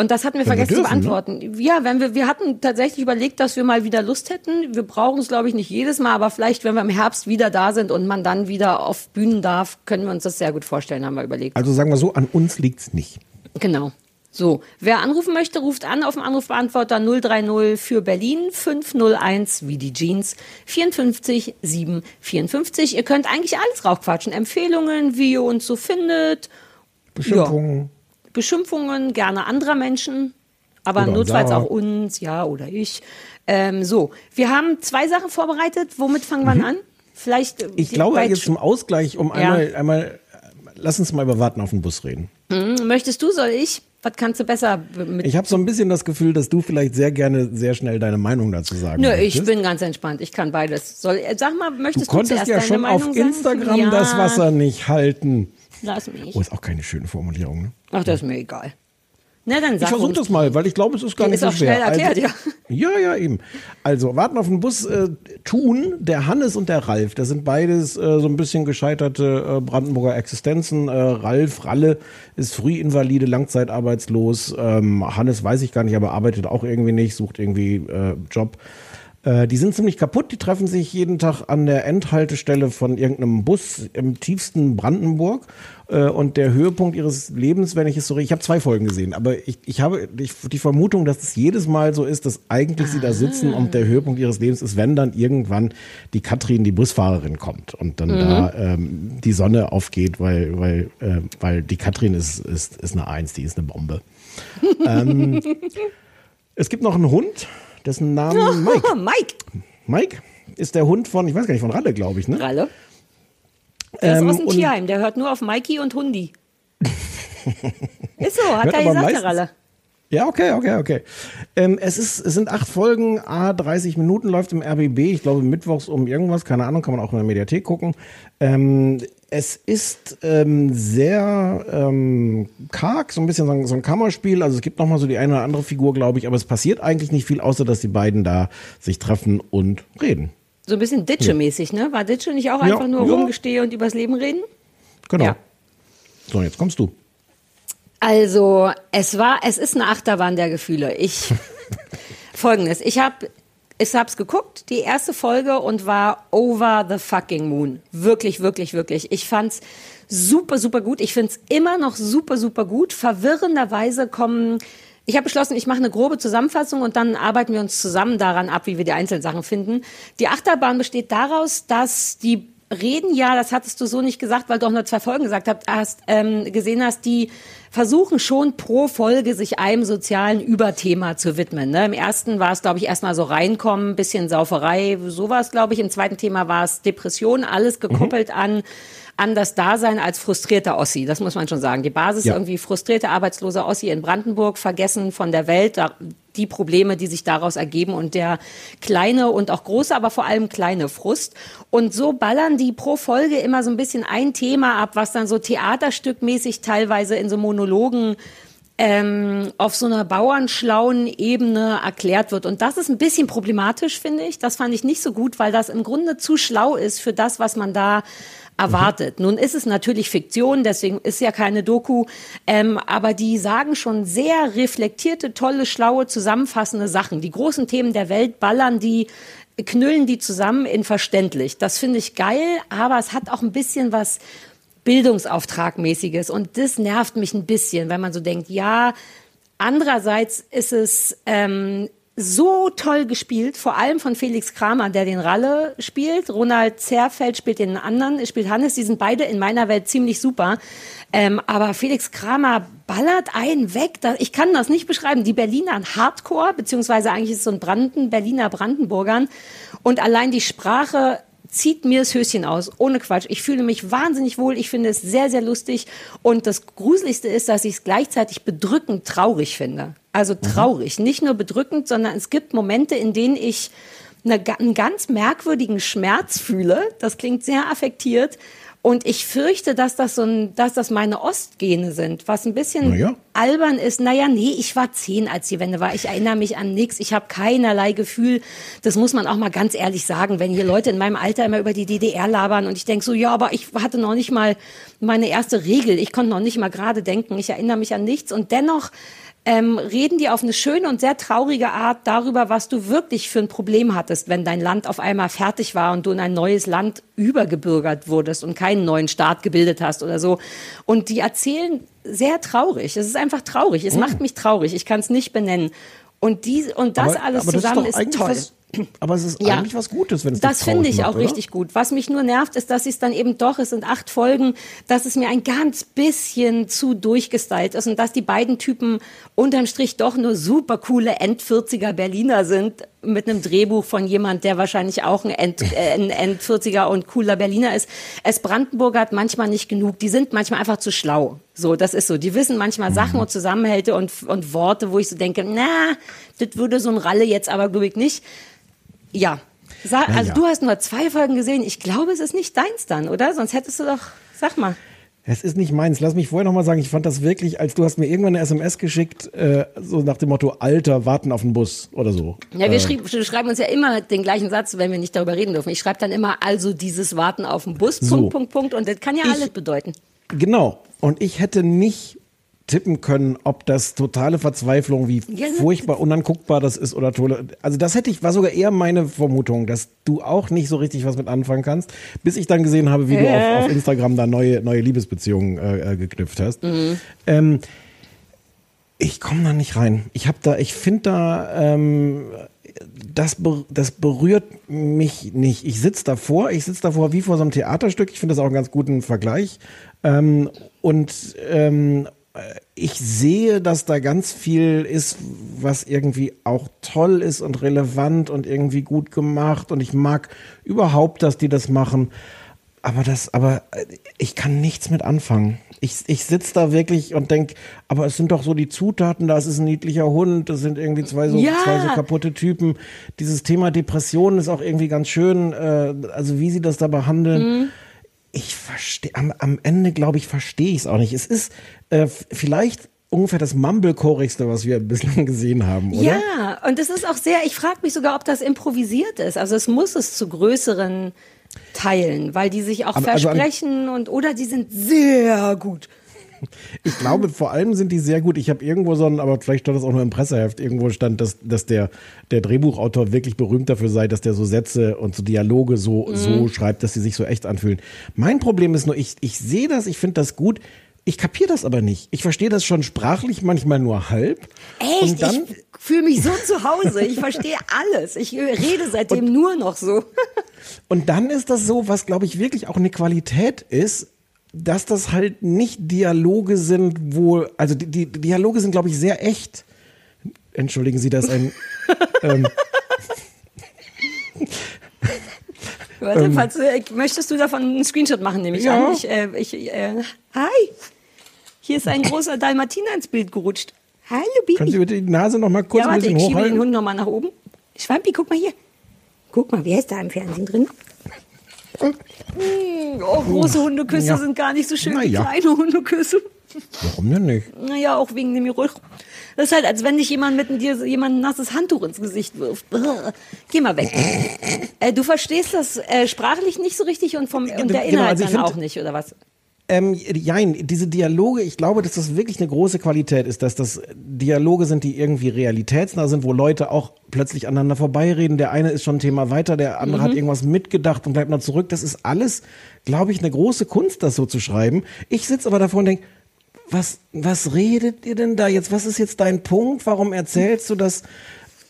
Und das hatten wir Wenn wir vergessen zu dürfen, ne? beantworten. Ja, wenn wir, wir hatten tatsächlich überlegt, dass wir mal wieder Lust hätten. Wir brauchen es, glaube ich, nicht jedes Mal, aber vielleicht, wenn wir im Herbst wieder da sind und man dann wieder auf Bühnen darf, können wir uns das sehr gut vorstellen, haben wir überlegt. Also sagen wir so, an uns liegt's nicht. Genau. So, wer anrufen möchte, ruft an auf dem Anrufbeantworter 030 für Berlin 501 wie die Jeans 54 754. Ihr könnt eigentlich alles raufquatschen. Empfehlungen, wie ihr uns so findet. Beschimpfungen. Beschimpfungen gerne anderer Menschen, aber Oder notfalls auch uns, ja, oder ich. Ähm, so, wir haben zwei Sachen vorbereitet. Womit fangen wir an? Vielleicht. äh, Mhm. Ich glaube, jetzt zum Ausgleich, um Ja. einmal, einmal, lass uns mal über Warten auf den Bus reden. Hm, Möchtest du, soll ich? Was kannst du besser mit? Ich habe so ein bisschen das Gefühl, dass du vielleicht sehr gerne sehr schnell deine Meinung dazu sagen Nö, ich möchtest. bin ganz entspannt. Ich kann beides. Soll, äh, sag mal, Du möchtest du, konntest zuerst ja deine schon Meinung auf sagen? Instagram ja, das Wasser nicht halten. Lass mich. Oh, ist auch keine schöne Formulierung. Ne? Ach, das ist mir egal. Na, dann Ich sag versuche uns. das mal, weil ich glaube, es ist gar Ja, nicht ist so auch schwer. schnell erklärt, also, ja. Ja, eben. Also, warten auf den Bus. Äh, Thun, der Hannes und der Ralf, das sind beides äh, so ein bisschen gescheiterte äh, Brandenburger Existenzen. Äh, Ralf Ralle ist Frühinvalide, langzeitarbeitslos. Ähm, Hannes weiß ich gar nicht, aber arbeitet auch irgendwie nicht, sucht irgendwie äh, Job. Äh, die sind ziemlich kaputt, die treffen sich jeden Tag an der Endhaltestelle von irgendeinem Bus im tiefsten Brandenburg. Äh, und der Höhepunkt ihres Lebens, wenn ich es so ich habe zwei Folgen gesehen, aber ich, ich habe die, die Vermutung, dass es jedes Mal so ist, dass eigentlich sie da sitzen und der Höhepunkt ihres Lebens ist, wenn dann irgendwann die Katrin, die Busfahrerin, kommt und dann da ähm, die Sonne aufgeht, weil, weil, äh, weil die Katrin ist, ist, ist eine Eins, die ist eine Bombe. ähm, es gibt noch einen Hund, dessen Namen Mike. Oh, Mike. Mike ist der Hund von, ich weiß gar nicht, von Ralle, glaube ich, ne? Ralle. Der Ähm, ist aus dem Tierheim. Der hört nur auf Mikey und Hundi. ist so, hat er gesagt, der Ralle. Ja, okay, okay, okay. Ähm, es, ist, es sind acht Folgen, a 30 Minuten, läuft im RBB, ich glaube mittwochs um irgendwas, keine Ahnung, kann man auch in der Mediathek gucken. Ähm, es ist ähm, sehr ähm, karg, so ein bisschen so ein, so ein Kammerspiel, also es gibt nochmal so die eine oder andere Figur, glaube ich, aber es passiert eigentlich nicht viel, außer dass die beiden da sich treffen und reden. So ein bisschen Ditsche-mäßig, ne? War Ditsche nicht auch Ja, einfach nur ja. rumgestehe und übers Leben reden? Genau. Ja. So, jetzt kommst du. Also, es war, es ist eine Achterbahn der Gefühle. Ich, folgendes, ich habe ich hab's geguckt, die erste Folge und war over the fucking moon. Wirklich, wirklich, wirklich. Ich fand's super, super gut. Ich find's immer noch super, super gut. Verwirrenderweise kommen ich habe beschlossen, ich mache eine grobe Zusammenfassung und dann arbeiten wir uns zusammen daran ab, wie wir die einzelnen Sachen finden. Die Achterbahn besteht daraus, dass die reden ja, das hattest du so nicht gesagt, weil du auch nur zwei Folgen gesagt hast, ähm, gesehen hast, die versuchen schon pro Folge sich einem sozialen Überthema zu widmen. Ne? Im ersten war es, glaube ich, erstmal so reinkommen, bisschen Sauferei, sowas, glaube ich. Im zweiten Thema war es Depression, alles gekoppelt mhm. an an das Dasein als frustrierter Ossi. Das muss man schon sagen. Die Basis ja. irgendwie frustrierte, arbeitslose Ossi in Brandenburg, vergessen von der Welt, die Probleme, die sich daraus ergeben und der kleine und auch große, aber vor allem kleine Frust. Und so ballern die pro Folge immer so ein bisschen ein Thema ab, was dann so theaterstückmäßig teilweise in so Monologen ähm, auf so einer bauernschlauen Ebene erklärt wird. Und das ist ein bisschen problematisch, finde ich. Das fand ich nicht so gut, weil das im Grunde zu schlau ist für das, was man da erwartet. Mhm. Nun ist es natürlich Fiktion, deswegen ist ja keine Doku, ähm, aber die sagen schon sehr reflektierte, tolle, schlaue, zusammenfassende Sachen. Die großen Themen der Welt ballern die knüllen die zusammen in verständlich. Das finde ich geil, aber es hat auch ein bisschen was Bildungsauftragmäßiges und das nervt mich ein bisschen, wenn man so denkt, ja, andererseits ist es ähm, so toll gespielt, vor allem von Felix Kramer, der den Ralle spielt. Ronald Zerfeld spielt den anderen, spielt Hannes. Die sind beide in meiner Welt ziemlich super. Ähm, aber Felix Kramer ballert einen weg. Ich kann das nicht beschreiben. Die Berliner Hardcore, beziehungsweise eigentlich ist es so ein Branden, Berliner Brandenburgern. Und allein die Sprache zieht mir das Höschen aus, ohne Quatsch. Ich fühle mich wahnsinnig wohl, ich finde es sehr, sehr lustig und das Gruseligste ist, dass ich es gleichzeitig bedrückend traurig finde. Also mhm. traurig, mhm. nicht nur bedrückend, sondern es gibt Momente, in denen ich eine, einen ganz merkwürdigen Schmerz fühle. Das klingt sehr affektiert, und ich fürchte, dass das so ein, dass das meine Ostgene sind, was ein bisschen ja. albern ist. Naja, nee, ich war zehn, als die Wende war. Ich erinnere mich an nichts. Ich habe keinerlei Gefühl. Das muss man auch mal ganz ehrlich sagen, wenn hier Leute in meinem Alter immer über die DDR labern und ich denke so, ja, aber ich hatte noch nicht mal meine erste Regel. Ich konnte noch nicht mal gerade denken. Ich erinnere mich an nichts und dennoch ähm, reden die auf eine schöne und sehr traurige Art darüber, was du wirklich für ein Problem hattest, wenn dein Land auf einmal fertig war und du in ein neues Land übergebürgert wurdest und keinen neuen Staat gebildet hast oder so. Und die erzählen sehr traurig. Es ist einfach traurig. Es oh. macht mich traurig. Ich kann es nicht benennen. Und, die, und das aber, alles aber zusammen das ist, ist toll. Was, aber es ist ja. eigentlich was Gutes, wenn es Das finde ich macht, auch oder? richtig gut. Was mich nur nervt, ist, dass es dann eben doch, es sind acht Folgen, dass es mir ein ganz bisschen zu durchgestylt ist und dass die beiden Typen unterm Strich doch nur super coole End-40er Berliner sind mit einem Drehbuch von jemand, der wahrscheinlich auch ein End, äh, ein End 40er und cooler Berliner ist. Es Brandenburg hat manchmal nicht genug. Die sind manchmal einfach zu schlau. So, das ist so. Die wissen manchmal Sachen und Zusammenhälte und, und Worte, wo ich so denke, na, das würde so ein Ralle jetzt aber, glaube ich, nicht. Ja. Sa also ja. du hast nur zwei Folgen gesehen. Ich glaube, es ist nicht deins dann, oder? Sonst hättest du doch, sag mal. Es ist nicht meins. Lass mich vorher noch mal sagen, ich fand das wirklich, als du hast mir irgendwann eine SMS geschickt, äh, so nach dem Motto, Alter, warten auf den Bus oder so. Ja, wir, äh. schrieb, schreiben uns ja immer den gleichen Satz, wenn wir nicht darüber reden dürfen. Ich schreibe dann immer, also dieses Warten auf den Bus, so. Punkt, Punkt, Punkt. Und das kann ja ich, alles bedeuten. Genau. Und ich hätte nicht tippen können, ob das totale Verzweiflung, wie ja, furchtbar unanguckbar das ist oder tolle. Also das hätte ich, war sogar eher meine Vermutung, dass du auch nicht so richtig was mit anfangen kannst, bis ich dann gesehen habe, wie äh. du auf, auf, Instagram da neue, neue Liebesbeziehungen äh, äh geknüpft hast. Mhm. Ähm, ich komme da nicht rein. Ich habe da, ich finde da, ähm, das, das berührt mich nicht. Ich sitze davor, ich sitze davor wie vor so einem Theaterstück. Ich finde das auch einen ganz guten Vergleich. Ähm, und ähm, ich sehe, dass da ganz viel ist, was irgendwie auch toll ist und relevant und irgendwie gut gemacht. Und ich mag überhaupt, dass die das machen. Aber das, aber äh, ich kann nichts mit anfangen. Ich, ich sitze da wirklich und denke, aber es sind doch so die Zutaten, da ist ein niedlicher Hund, das sind irgendwie zwei so, ja. zwei so kaputte Typen. Dieses Thema Depressionen ist auch irgendwie ganz schön, äh, also wie sie das da behandeln. Mhm ich verstehe, am, am Ende glaube ich, verstehe ich es auch nicht. Es ist äh, vielleicht ungefähr das Mumblecorigste, was wir bislang gesehen haben, oder? Ja, und es ist auch sehr, ich frage mich sogar, ob das improvisiert ist. Also es muss es zu größeren Teilen, weil die sich auch Aber, versprechen also und oder die sind sehr gut. Ich glaube, vor allem sind die sehr gut. Ich habe irgendwo so ein, aber vielleicht stand das auch nur im Presseheft, irgendwo stand, dass, dass der, der Drehbuchautor wirklich berühmt dafür sei, dass der so Sätze und so Dialoge so, Mhm. so schreibt, dass sie sich so echt anfühlen. Mein Problem ist nur, ich, ich sehe das, ich finde das gut. Ich kapiere das aber nicht. Ich verstehe das schon sprachlich manchmal nur halb. Echt? Und dann, ich fühle mich so zu Hause. Ich verstehe alles. Ich rede seitdem nur noch so. Und dann ist das so, was glaube ich wirklich auch eine Qualität ist, dass das halt nicht Dialoge sind, wo, also die, die Dialoge sind glaube ich sehr echt. Entschuldigen Sie, dass ein, ähm, Warte, falls du, äh, möchtest du davon einen Screenshot machen, nehme ich Ja. an. Ich, äh, ich, äh, hi. Hier ist ein großer Dalmatiner ins Bild gerutscht. Hallo, Bibi. können Sie bitte die Nase noch mal kurz ja, ein warte, bisschen ich schiebe den hochhalten? Hund nochmal nach oben. Schwampi, guck mal hier. Guck mal, wer ist da im Fernsehen drin? Hm, Oh, große Hundeküsse Ja. sind gar nicht so schön Na wie ja. kleine Hundeküsse. Warum denn nicht? Naja, auch wegen dem Geruch. Das ist halt, als wenn dich jemand mit dir jemand ein nasses Handtuch ins Gesicht wirft. Geh mal weg. äh, du verstehst das äh, sprachlich nicht so richtig und, vom, und der genau, Inhalt also ich dann find- auch nicht, oder was? Ähm, jein, diese Dialoge, ich glaube, dass das wirklich eine große Qualität ist, dass das Dialoge sind, die irgendwie realitätsnah sind, wo Leute auch plötzlich aneinander vorbeireden. Der eine ist schon ein Thema weiter, der andere Mhm. hat irgendwas mitgedacht und bleibt noch zurück. Das ist alles, glaube ich, eine große Kunst, das so zu schreiben. Ich sitze aber davor und denke, was, was redet ihr denn da jetzt? Was ist jetzt dein Punkt? Warum erzählst du das?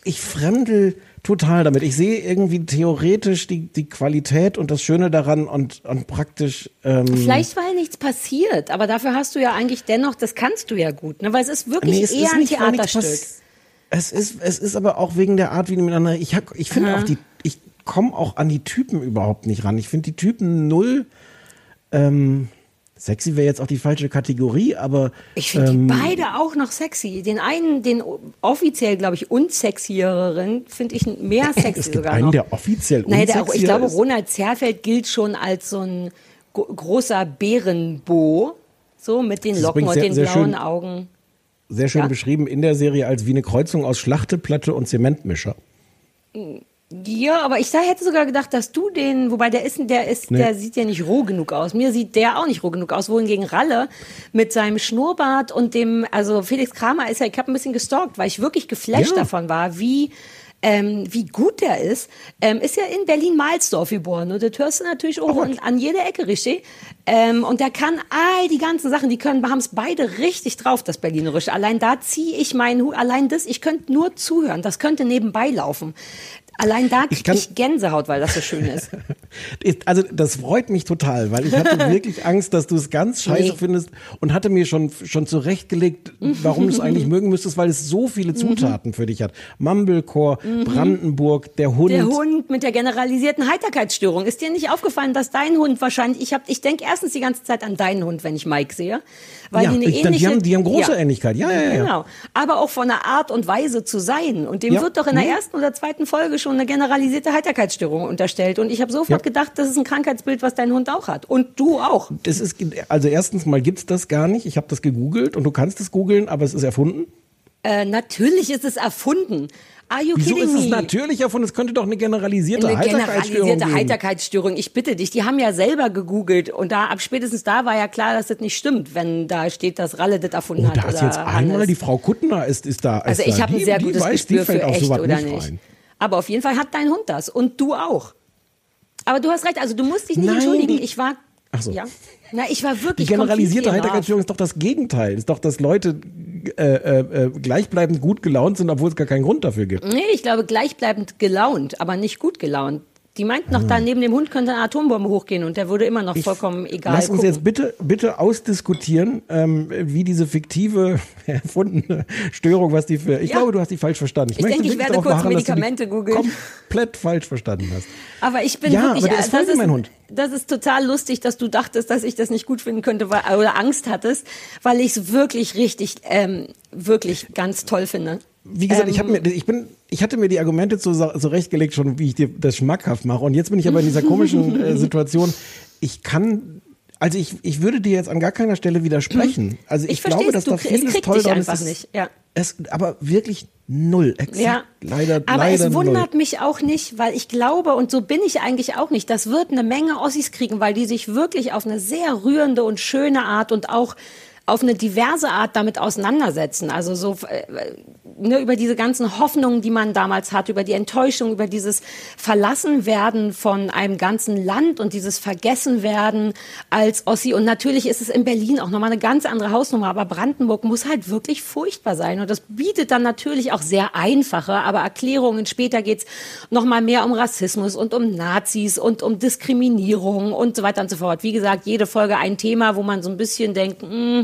Ich fremdel total damit. Ich sehe irgendwie theoretisch die, die Qualität und das Schöne daran und, und praktisch. Ähm, Vielleicht, weil nichts passiert, aber dafür hast du ja eigentlich dennoch, das kannst du ja gut, ne? weil es ist wirklich Nee, es eher ist ein nicht, Theaterstück. Es ist, es ist aber auch wegen der Art, wie die miteinander. Ich, hab- ich finde auch die, ich komme auch an die Typen überhaupt nicht ran. Ich finde die Typen null. Ähm, sexy wäre jetzt auch die falsche Kategorie, aber Ich finde ähm, die beide auch noch sexy. Den einen, den offiziell, glaube ich, unsexyeren, finde ich mehr sexy es gibt sogar einen, noch. der offiziell Nein, der, ich glaube, ist. Ronald Zerfeld gilt schon als so ein gro- großer Bärenbo. So mit den Locken und sehr- den sehr blauen schön. Augen. sehr schön Ja. beschrieben in der Serie als wie eine Kreuzung aus Schlachteplatte und Zementmischer. Ja, aber ich da hätte sogar gedacht, dass du den, wobei der ist, der ist, Nee. der sieht ja nicht roh genug aus. Mir sieht der auch nicht roh genug aus. Wohingegen Ralle mit seinem Schnurrbart und dem, also Felix Kramer ist ja, ich habe ein bisschen gestalkt, weil ich wirklich geflasht Ja. davon war, wie ähm, wie gut der ist, ähm, ist ja in Berlin-Mahlsdorf geboren. Und das hörst du natürlich auch an, an jeder Ecke, richtig? Ähm, und der kann all die ganzen Sachen, die können, haben es beide richtig drauf, das Berlinerische. Allein da ziehe ich meinen Hut, allein das, ich könnte nur zuhören, das könnte nebenbei laufen. Allein da kriege kann- ich Gänsehaut, weil das so schön ist. Also das freut mich total, weil ich hatte wirklich Angst, dass du es ganz scheiße Nee. findest und hatte mir schon, schon zurechtgelegt, warum du es eigentlich mögen müsstest, weil es so Mhm. viele Zutaten für dich hat. Mumblecore, Brandenburg, der Hund. Der Hund mit der generalisierten Heiterkeitsstörung. Ist dir nicht aufgefallen, dass dein Hund wahrscheinlich, ich, hab, ich denke erstens die ganze Zeit an deinen Hund, wenn ich Mike sehe. Weil Ja, die eine ich- dann- die ähnliche, haben- die haben große Ähnlichkeit. Ja, ja, ja, ja. Genau. Aber auch von der Art und Weise zu sein. Und dem Ja. wird doch in der Mhm. ersten oder zweiten Folge schon eine generalisierte Heiterkeitsstörung unterstellt. Und ich habe sofort Ja. gedacht, das ist ein Krankheitsbild, was dein Hund auch hat. Und du auch. Das ist, also erstens mal gibt's das gar nicht. Ich habe das gegoogelt und du kannst es googeln, aber es ist erfunden. Äh, natürlich ist es erfunden. Are you Wieso kidding ist es natürlich erfunden? Es könnte doch eine generalisierte Eine Heiterkeitsstörung generalisierte. Heiterkeitsstörung. Ich bitte dich, die haben ja selber gegoogelt und da ab spätestens da war ja klar, dass das nicht stimmt, wenn da steht, dass Ralle das erfunden Oh, hat. da ist jetzt einmal die Frau Kuttner ist, ist da. Also ist ich da. habe ein Die- sehr die gutes weiß, die Gespür fällt für echt sowas oder nicht. rein. Aber auf jeden Fall hat dein Hund das und du auch. Aber du hast recht, also du musst dich nicht Nein, entschuldigen. die- Ich war Ach so. ja. Na, ich war Die wirklich generalisierte komplett Heiterkeitsstörung ist doch das Gegenteil. Ist doch, dass Leute äh, äh, äh, gleichbleibend gut gelaunt sind, obwohl es gar keinen Grund dafür gibt. Nee, ich glaube gleichbleibend gelaunt, aber nicht gut gelaunt. Die meinten noch, da neben dem Hund könnte eine Atombombe hochgehen und der würde immer noch vollkommen egal Lass uns gucken. jetzt bitte, bitte ausdiskutieren, ähm, wie diese fiktive, erfundene Störung, was die für. Ich Ja. glaube, du hast die falsch verstanden. Ich denke, ich werde kurz die Medikamente googeln. Komplett falsch verstanden hast. Aber ich bin Ja, wirklich, aber der ist äh, das, ist, mein Hund. das ist total lustig, dass du dachtest, dass ich das nicht gut finden könnte weil, oder Angst hattest, weil ich es wirklich richtig, ähm, wirklich ganz toll finde. Wie gesagt, ich, Ähm, hab mir, ich, bin, ich hatte mir die Argumente zu- zurechtgelegt, schon wie ich dir das schmackhaft mache. Und jetzt bin ich aber in dieser komischen äh, Situation. Ich kann, also ich, ich würde dir jetzt an gar keiner Stelle widersprechen. Also ich, Ich glaube, dass du da vieles toll dran ist. nicht, ja. Es, aber wirklich null. Exakt. Ja, Leider, aber leider es wundert null. mich auch nicht, weil ich glaube, und so bin ich eigentlich auch nicht, das wird eine Menge Ossis kriegen, weil die sich wirklich auf eine sehr rührende und schöne Art und auch auf eine diverse Art damit auseinandersetzen. Also so äh, ne, über diese ganzen Hoffnungen, die man damals hat, über die Enttäuschung, über dieses Verlassenwerden von einem ganzen Land und dieses Vergessenwerden als Ossi. Und natürlich ist es in Berlin auch nochmal eine ganz andere Hausnummer, aber Brandenburg muss halt wirklich furchtbar sein. Und das bietet dann natürlich auch sehr einfache, aber Erklärungen. Später geht's nochmal mehr um Rassismus und um Nazis und um Diskriminierung und so weiter und so fort. Wie gesagt, jede Folge ein Thema, wo man so ein bisschen denkt, mh,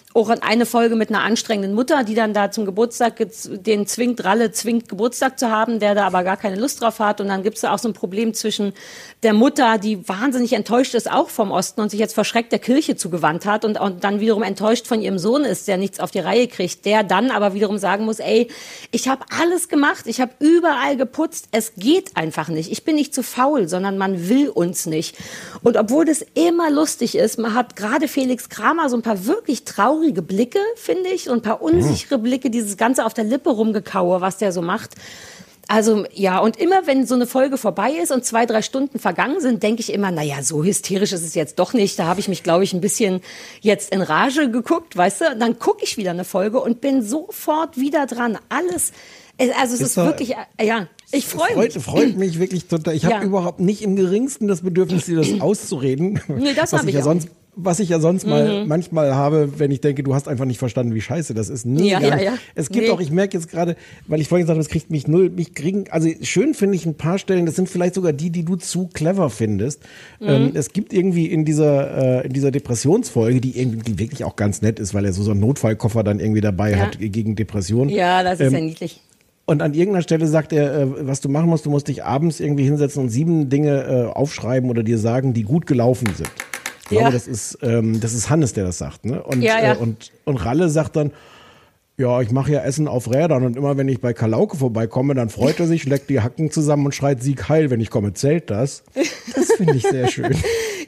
auch eine Folge mit einer anstrengenden Mutter, die dann da zum Geburtstag den zwingt, Ralle zwingt, Geburtstag zu haben, der da aber gar keine Lust drauf hat. Und dann gibt es da auch so ein Problem zwischen der Mutter, die wahnsinnig enttäuscht ist, auch vom Osten und sich jetzt verschreckt der Kirche zugewandt hat und, und dann wiederum enttäuscht von ihrem Sohn ist, der nichts auf die Reihe kriegt, der dann aber wiederum sagen muss, ey, ich habe alles gemacht, ich habe überall geputzt, es geht einfach nicht. Ich bin nicht zu faul, sondern man will uns nicht. Und obwohl das immer lustig ist, man hat gerade Felix Kramer so ein paar wirklich traurige traurige Blicke, finde ich, und ein paar unsichere Blicke, dieses Ganze auf der Lippe rumgekaue, was der so macht. Also ja, und immer wenn so eine Folge vorbei ist und zwei, drei Stunden vergangen sind, denke ich immer, naja, so hysterisch ist es jetzt doch nicht. Da habe ich mich, glaube ich, ein bisschen jetzt in Rage geguckt, weißt du? Dann gucke ich wieder eine Folge und bin sofort wieder dran. Alles, also es ist, ist wirklich, äh, ja, ich freue mich. Freut mich wirklich total. Ich habe ja. überhaupt nicht im geringsten das Bedürfnis, dir das auszureden. Nee, das habe ich ja sonst was ich ja sonst mal mhm. manchmal habe, wenn ich denke, du hast einfach nicht verstanden, wie scheiße das ist. Nee, ja, ja, ja. Es gibt nee. auch, ich merke jetzt gerade, weil ich vorhin gesagt habe, das kriegt mich null, mich kriegen, also schön finde ich ein paar Stellen, das sind vielleicht sogar die, die du zu clever findest. Mhm. Ähm, es gibt irgendwie in dieser, äh, in dieser Depressionsfolge, die irgendwie wirklich auch ganz nett ist, weil er so, so einen Notfallkoffer dann irgendwie dabei ja. hat gegen Depressionen. Ja, das ist ähm, ja niedlich. Und an irgendeiner Stelle sagt er, äh, was du machen musst, du musst dich abends irgendwie hinsetzen und sieben Dinge äh, aufschreiben oder dir sagen, die gut gelaufen sind glaube, ja. das ist, ähm, das ist Hannes, der das sagt. Ne? Und, ja, ja. Äh, und, und Ralle sagt dann, ja, ich mache ja Essen auf Rädern und immer wenn ich bei Kalauke vorbeikomme, dann freut er sich, leckt die Hacken zusammen und schreit Sieg heil, wenn ich komme, zählt das. Das finde ich sehr schön.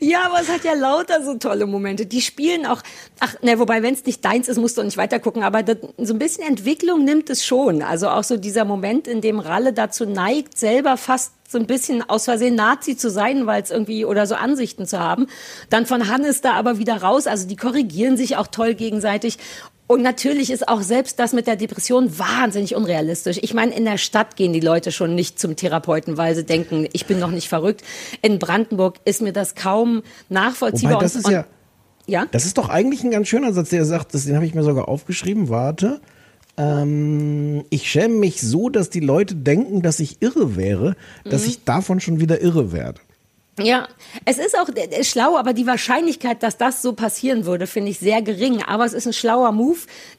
Ja, aber es hat ja lauter so tolle Momente. Die spielen auch, ach, ne, wobei, wenn es nicht deins ist, musst du nicht weitergucken, aber das, so ein bisschen Entwicklung nimmt es schon. Also auch so dieser Moment, in dem Ralle dazu neigt, selber fast so ein bisschen aus Versehen Nazi zu sein, weil es irgendwie oder so Ansichten zu haben. Dann von Hannes da aber wieder raus. Also die korrigieren sich auch toll gegenseitig. Und natürlich ist auch selbst das mit der Depression wahnsinnig unrealistisch. Ich meine, in der Stadt gehen die Leute schon nicht zum Therapeuten, weil sie denken, ich bin noch nicht verrückt. In Brandenburg ist mir das kaum nachvollziehbar. Wobei, das ist ja, ja, das ist doch eigentlich ein ganz schöner Satz, der sagt, das, den habe ich mir sogar aufgeschrieben. Warte. Ähm, ich schäme mich so, dass die Leute denken, dass ich irre wäre, dass mhm. ich davon schon wieder irre werde. Ja, es ist auch äh, schlau, aber die Wahrscheinlichkeit, dass das so passieren würde, finde ich sehr gering. Aber es ist ein schlauer Move,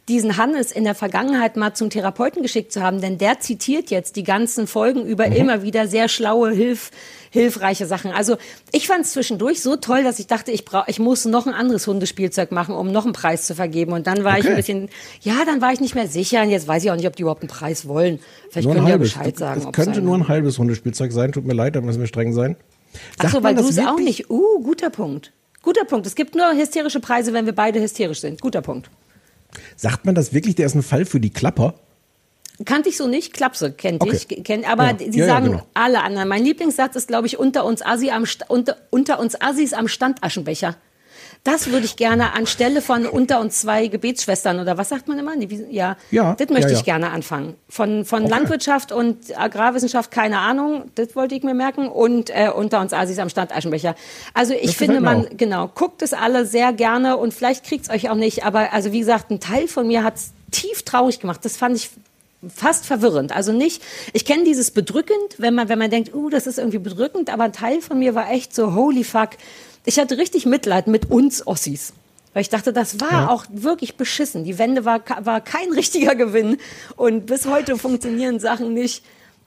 diesen Hannes in der Vergangenheit mal zum Therapeuten geschickt zu haben, denn der zitiert jetzt die ganzen Folgen über mhm. immer wieder sehr schlaue, hilf, hilfreiche Sachen. Also ich fand es zwischendurch so toll, dass ich dachte, ich brauche, ich muss noch ein anderes Hundespielzeug machen, um noch einen Preis zu vergeben. Und dann war okay. ich ein bisschen, ja, dann war ich nicht mehr sicher. Und jetzt weiß ich auch nicht, ob die überhaupt einen Preis wollen. Vielleicht nur können die ja Bescheid sagen. Es könnte nur ein halbes Hundespielzeug sein. Tut mir leid, da müssen wir streng sein. Ach so, weil du es auch nicht. Uh, guter Punkt. Guter Punkt. Es gibt nur hysterische Preise, wenn wir beide hysterisch sind. Guter Punkt. Sagt man das wirklich? Der ist ein Fall für die Klapper? Kannte ich so nicht. Klapse kennt okay. ich. Kenn, aber ja. sie ja, sagen ja, genau. alle anderen. Mein Lieblingssatz ist, glaube ich, unter uns, Assi am, unter, unter uns Assis am Standaschenbecher. Das würde ich gerne anstelle von unter uns zwei Gebetsschwestern oder was sagt man immer? Ja, ja das möchte ja, ja. ich gerne anfangen. Von, von okay. Landwirtschaft und Agrarwissenschaft keine Ahnung, das wollte ich mir merken und äh, unter uns Asis am Stand Aschenbecher. Also ich das finde, man, auch. genau, guckt es alle sehr gerne und vielleicht kriegt es euch auch nicht, aber also wie gesagt, ein Teil von mir hat es tief traurig gemacht. Das fand ich fast verwirrend. Also nicht, ich kenne dieses bedrückend, wenn man, wenn man denkt, uh, das ist irgendwie bedrückend, aber ein Teil von mir war echt so, holy fuck, ich hatte richtig Mitleid mit uns Ossis. Weil ich dachte, das war ja. auch wirklich beschissen. Die Wende war, war kein richtiger Gewinn. Und bis heute funktionieren Sachen nicht.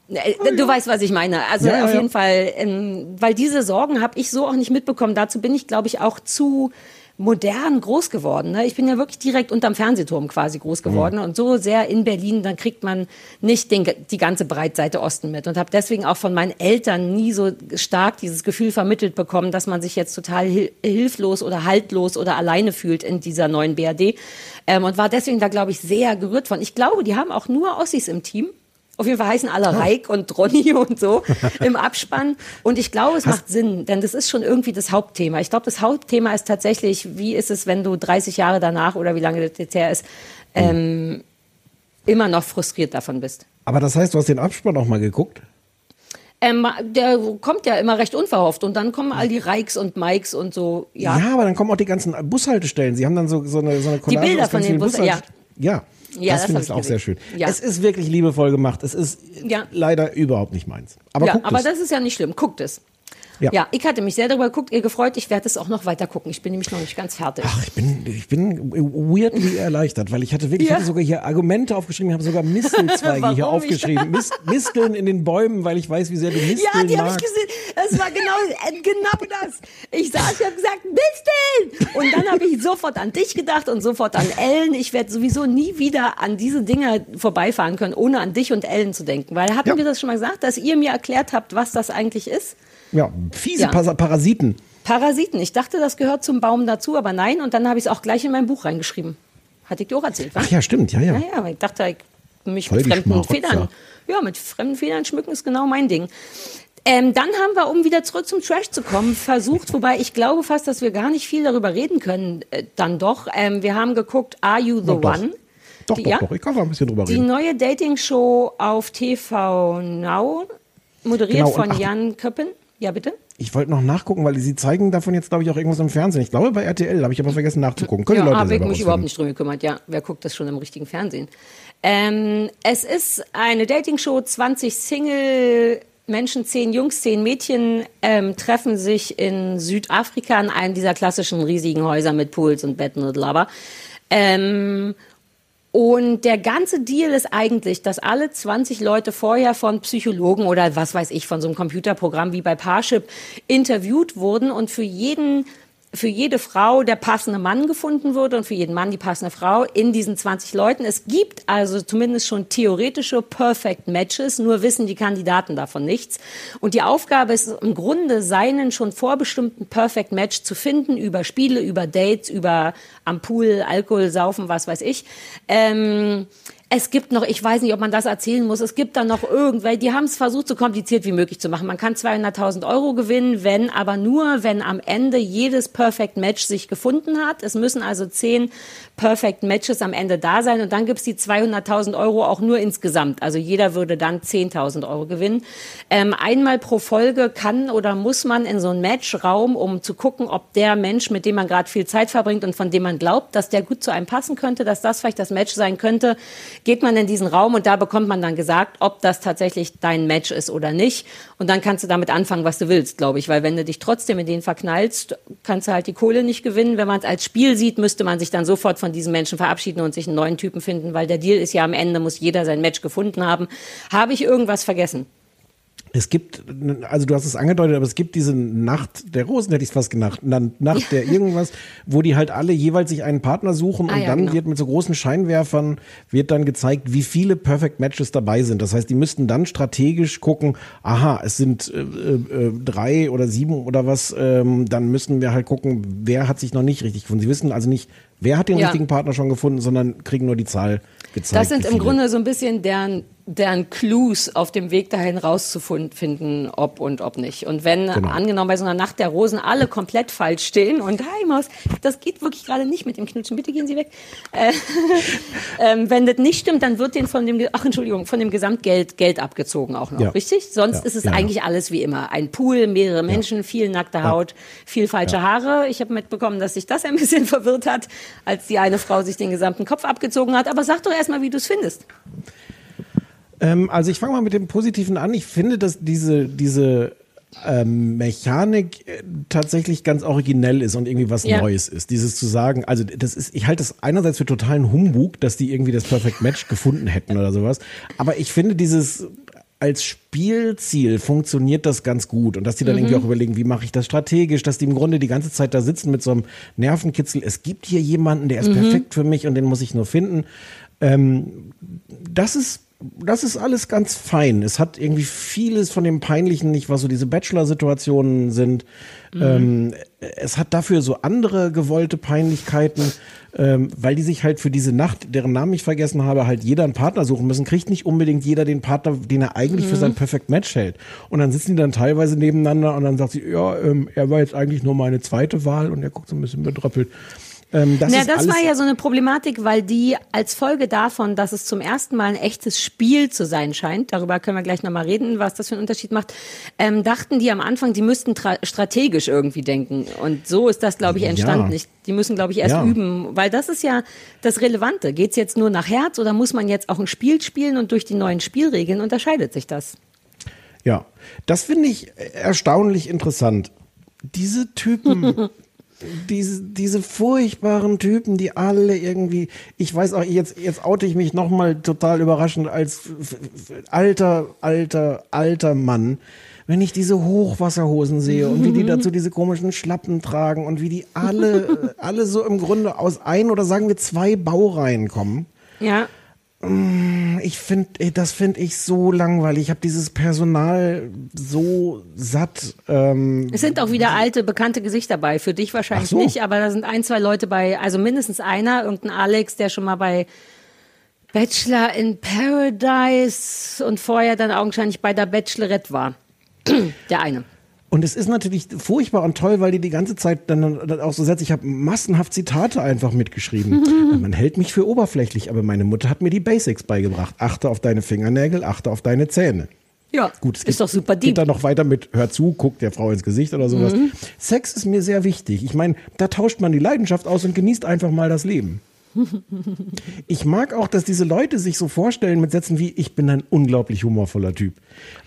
Äh, du oh, weißt, was ich meine. Also ja, auf jeden Fall, ähm, weil diese Sorgen habe ich so auch nicht mitbekommen. Dazu bin ich, glaube ich, auch zu modern groß geworden. Ne? Ich bin ja wirklich direkt unterm Fernsehturm quasi groß geworden mhm. und so sehr in Berlin, dann kriegt man nicht den, die ganze Breitseite Osten mit und habe deswegen auch von meinen Eltern nie so stark dieses Gefühl vermittelt bekommen, dass man sich jetzt total hilflos oder haltlos oder alleine fühlt in dieser neuen BRD ähm, und war deswegen da, glaube ich, sehr gerührt von. Ich glaube, die haben auch nur Ossis im Team Auf jeden Fall heißen alle Reik und Ronny und so im Abspann. Und ich glaube, es macht Sinn, denn das ist schon irgendwie das Hauptthema. Ich glaube, das Hauptthema ist tatsächlich, wie ist es, wenn du 30 Jahhr danach oder wie lange das jetzt her ist, ähm, immer noch frustriert davon bist. Aber das heißt, du hast den Abspann auch mal geguckt? Ähm, der kommt ja immer recht unverhofft und dann kommen all die Reiks und Mikes und so. Ja, Ja, aber dann kommen auch die ganzen Bushaltestellen. Sie haben dann so, so eine, so eine Collage Bilder aus von den vielen Bus- ja. Ja. Ja, das das finde ich auch sehr schön. gesehen. Ja. Es ist wirklich liebevoll gemacht. Es ist Ja. leider überhaupt nicht meins. Aber ja, aber das ist ja nicht schlimm. Guckt es. Ja. Ja. ich hatte mich sehr darüber geguckt, ihr gefreut. Ich werde es auch noch weiter gucken. Ich bin nämlich noch nicht ganz fertig. Ach, ich bin, ich bin weirdly erleichtert, weil ich hatte wirklich, ich Ja. hatte sogar hier Argumente aufgeschrieben, ich habe sogar Mistelzweige hier ich- aufgeschrieben. Mist, Misteln in den Bäumen, weil ich weiß, wie sehr du Misteln Ja, die habe ich magst. gesehen. Das war genau, äh, genau das. Ich saß, ich habe gesagt, Misteln! Und dann habe ich sofort an dich gedacht und sofort an Ellen. Ich werde sowieso nie wieder an diese Dinger vorbeifahren können, ohne an dich und Ellen zu denken. Weil hatten Ja. wir das schon mal gesagt, dass ihr mir erklärt habt, was das eigentlich ist? Ja, fiese Ja. Pas Parasiten. Parasiten. Ich dachte, das gehört zum Baum dazu, aber nein. Und dann habe ich es auch gleich in mein Buch reingeschrieben. Hatte ich dir auch erzählt, was? Ach ja, stimmt, ja, ja. Ja, ja, weil ich dachte, ich mich Voll mit die fremden Schmarotzer. Federn, ja, mit fremden Federn schmücken ist genau mein Ding. Ähm, dann haben wir, um wieder zurück zum Trash zu kommen, versucht, wobei ich glaube fast, dass wir gar nicht viel darüber reden können, äh, dann doch. Ähm, wir haben geguckt, Are You the Doch, doch. One? Doch, Die- doch, ja? doch. Ich kann mal ein bisschen drüber Die reden. neue Dating-Show auf TV Now, moderiert Genau, von ach- Jan Köppen. Ja, bitte? Ich wollte noch nachgucken, weil sie zeigen davon jetzt, glaube ich, auch irgendwas im Fernsehen. Ich glaube bei RTL, habe ich aber vergessen nachzugucken. Können ja, die Leute habe ich mich überhaupt nicht drum gekümmert. Ja, wer guckt das schon im richtigen Fernsehen? Ähm, es ist eine Dating-Show, 20 Single Menschen, 10 Jungs, 10 Mädchen ähm, treffen sich in Südafrika in einem dieser klassischen riesigen Häuser mit Pools und Betten und Laber. Ähm, und der ganze Deal ist eigentlich, dass alle 20 Leute vorher von Psychologen oder was weiß ich, von so einem Computerprogramm wie bei Parship interviewt wurden und für jeden für jede Frau der passende Mann gefunden wurde und für jeden Mann die passende Frau in diesen 20 Leuten. Es gibt also zumindest schon theoretische Perfect Matches, nur wissen die Kandidaten davon nichts. Und die Aufgabe ist im Grunde, seinen schon vorbestimmten Perfect Match zu finden über Spiele, über Dates, über am Pool, Alkohol, Saufen, was weiß ich. Ähm, es gibt noch, ich weiß nicht, ob man das erzählen muss, es gibt dann noch irgendwelche, die haben es versucht, so kompliziert wie möglich zu machen. Man kann 200.000 Euro gewinnen, wenn, aber nur, wenn am Ende jedes Perfect Match sich gefunden hat. Es müssen also zehn Perfect Matches am Ende da sein und dann gibt's die 200.000 Euro auch nur insgesamt. Also jeder würde dann 10.000 Euro gewinnen. Ähm, einmal pro Folge kann oder muss man in so einen Matchraum, um zu gucken, ob der Mensch, mit dem man gerade viel Zeit verbringt und von dem man glaubt, dass der gut zu einem passen könnte, dass das vielleicht das Match sein könnte, geht man in diesen Raum und da bekommt man dann gesagt, ob das tatsächlich dein Match ist oder nicht. Und dann kannst du damit anfangen, was du willst, glaube ich. Weil wenn du dich trotzdem in den verknallst, kannst du halt die Kohle nicht gewinnen. Wenn man es als Spiel sieht, müsste man sich dann sofort von diesen Menschen verabschieden und sich einen neuen Typen finden, weil der Deal ist ja am Ende, muss jeder sein Match gefunden haben. Habe ich irgendwas vergessen? Es gibt, also du hast es angedeutet, aber es gibt diese Nacht der Rosen, hätte ich es fast genannt, Na- Nacht der irgendwas, wo die halt alle jeweils sich einen Partner suchen Ah, und ja, dann genau. wird mit so großen Scheinwerfern wird dann gezeigt, wie viele Perfect Matches dabei sind. Das heißt, die müssten dann strategisch gucken, aha, es sind äh, äh, drei oder sieben oder was, ähm, dann müssen wir halt gucken, wer hat sich noch nicht richtig gefunden. Sie wissen also nicht, wer hat den Ja. richtigen Partner schon gefunden, sondern kriegen nur die Zahl gezeigt. Das sind im. Grunde so ein bisschen deren, deren Clues auf dem Weg dahin rauszufinden, ob und ob nicht. Und wenn Genau. angenommen bei so einer Nacht der Rosen alle komplett falsch stehen und hi Maus, das geht wirklich gerade nicht mit dem Knutschen, bitte gehen Sie weg. Äh, ähm, wenn das nicht stimmt, dann wird denen von dem, ach Entschuldigung, von dem Gesamtgeld Geld abgezogen auch noch, Ja. richtig? Sonst Ja. ist es ja. eigentlich alles wie immer. Ein Pool, mehrere Menschen, viel nackte Haut, viel falsche Haare. Ich habe mitbekommen, dass sich das ein bisschen verwirrt hat, als die eine Frau sich den gesamten Kopf abgezogen hat. Aber sag doch erstmal, wie du es findest. Ähm, also ich fange mal mit dem Positiven an. Ich finde, dass diese, diese ähm, Mechanik äh, tatsächlich ganz originell ist und irgendwie was Ja. Neues ist. Dieses zu sagen, also das ist, ich halte das einerseits für totalen Humbug, dass die irgendwie das Perfect Match gefunden hätten oder sowas. Aber ich finde dieses als Spielziel funktioniert das ganz gut und dass die dann irgendwie auch überlegen, wie mache ich das strategisch, dass die im Grunde die ganze Zeit da sitzen mit so einem Nervenkitzel. Es gibt hier jemanden, der ist perfekt für mich und den muss ich nur finden. Ähm, das ist das ist alles ganz fein. Es hat irgendwie vieles von dem Peinlichen nicht, was so diese Bachelor-Situationen sind. Mhm. Ähm, es hat dafür so andere gewollte Peinlichkeiten, ähm, weil die sich halt für diese Nacht, deren Namen ich vergessen habe, halt jeder einen Partner suchen müssen, kriegt nicht unbedingt jeder den Partner, den er eigentlich für Mhm. sein Perfect Match hält. Und dann sitzen die dann teilweise nebeneinander und dann sagt sie, ja, ähm, er war jetzt eigentlich nur meine zweite Wahl und er guckt so ein bisschen bedröppelt. Ähm, das ja, das war ja so eine Problematik, weil die als Folge davon, dass es zum ersten Mal ein echtes Spiel zu sein scheint, darüber können wir gleich nochmal reden, was das für einen Unterschied macht, ähm, dachten die am Anfang, die müssten tra- strategisch irgendwie denken. Und so ist das, glaube ich, entstanden. Ja. nicht. Die müssen, glaube ich, erst Ja. üben, weil das ist ja das Relevante. Geht's jetzt nur nach Herz oder muss man jetzt auch ein Spiel spielen und durch die neuen Spielregeln unterscheidet sich das? Ja, das finde ich erstaunlich interessant. Diese Typen, diese, diese furchtbaren Typen, die alle irgendwie, ich weiß auch, jetzt, jetzt oute ich mich nochmal total überraschend als alter, alter, alter Mann. Wenn ich diese Hochwasserhosen sehe und wie die dazu diese komischen Schlappen tragen und wie die alle, alle so im Grunde aus ein oder sagen wir zwei Baureihen kommen. Ja. Ich finde, das finde ich so langweilig. Ich habe dieses Personal so satt. Ähm, Es sind auch wieder alte, bekannte Gesichter bei. Für dich wahrscheinlich so. nicht, aber da sind ein, zwei Leute bei, also mindestens einer, irgendein Alex, der schon mal bei Bachelor in Paradise und vorher dann augenscheinlich bei der Bachelorette war. Der eine. Und es ist natürlich furchtbar und toll, weil die die ganze Zeit dann, dann auch so setzt. Ich habe massenhaft Zitate einfach mitgeschrieben. Man hält mich für oberflächlich, aber meine Mutter hat mir die Basics beigebracht. Achte auf deine Fingernägel, achte auf deine Zähne. Ja, Gut, es ist doch super geht deep. dann noch weiter mit Hör zu, guck der Frau ins Gesicht oder sowas. Mhm. Sex ist mir sehr wichtig. Ich meine, da tauscht man die Leidenschaft aus und genießt einfach mal das Leben. Ich mag auch, dass diese Leute sich so vorstellen mit Sätzen wie, ich bin ein unglaublich humorvoller Typ.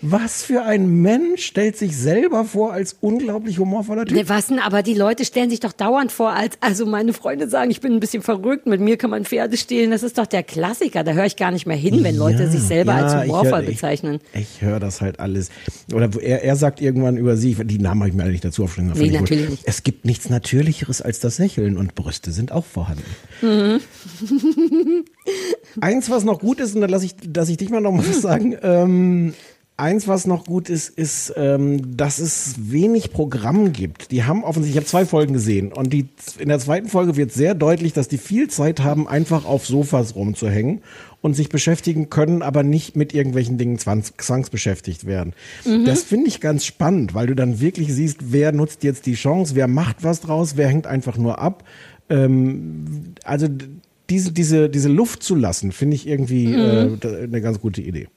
Was für ein Mensch stellt sich selber vor als unglaublich humorvoller Typ? Ne, was denn? Aber die Leute stellen sich doch dauernd vor, als, also meine Freunde sagen, ich bin ein bisschen verrückt, mit mir kann man Pferde stehlen. Das ist doch der Klassiker. Da höre ich gar nicht mehr hin, wenn Leute sich selber ja, als ich humorvoll hör- ich- bezeichnen. Ich, höre das halt alles. Oder er, er sagt irgendwann über sie, die Namen habe ich mir eigentlich dazu aufgeschrieben. das Nee, ich natürlich nicht. Es gibt nichts Natürlicheres als das Lächeln und Brüste sind auch vorhanden. Mhm. Eins, was noch gut ist, und da lasse ich, dass ich dich mal noch was sagen. Ähm, eins, was noch gut ist, ist, ähm, dass es wenig Programm gibt. Die haben offensichtlich, ich habe zwei Folgen gesehen und die, in der zweiten Folge wird sehr deutlich, dass die viel Zeit haben, einfach auf Sofas rumzuhängen und sich beschäftigen können, aber nicht mit irgendwelchen Dingen zwangs, zwangsbeschäftigt werden. Das finde ich ganz spannend, weil du dann wirklich siehst, wer nutzt jetzt die Chance, wer macht was draus, wer hängt einfach nur ab. Ähm, also diese, diese, diese Luft zu lassen, finde ich irgendwie äh, da- eine ganz gute Idee.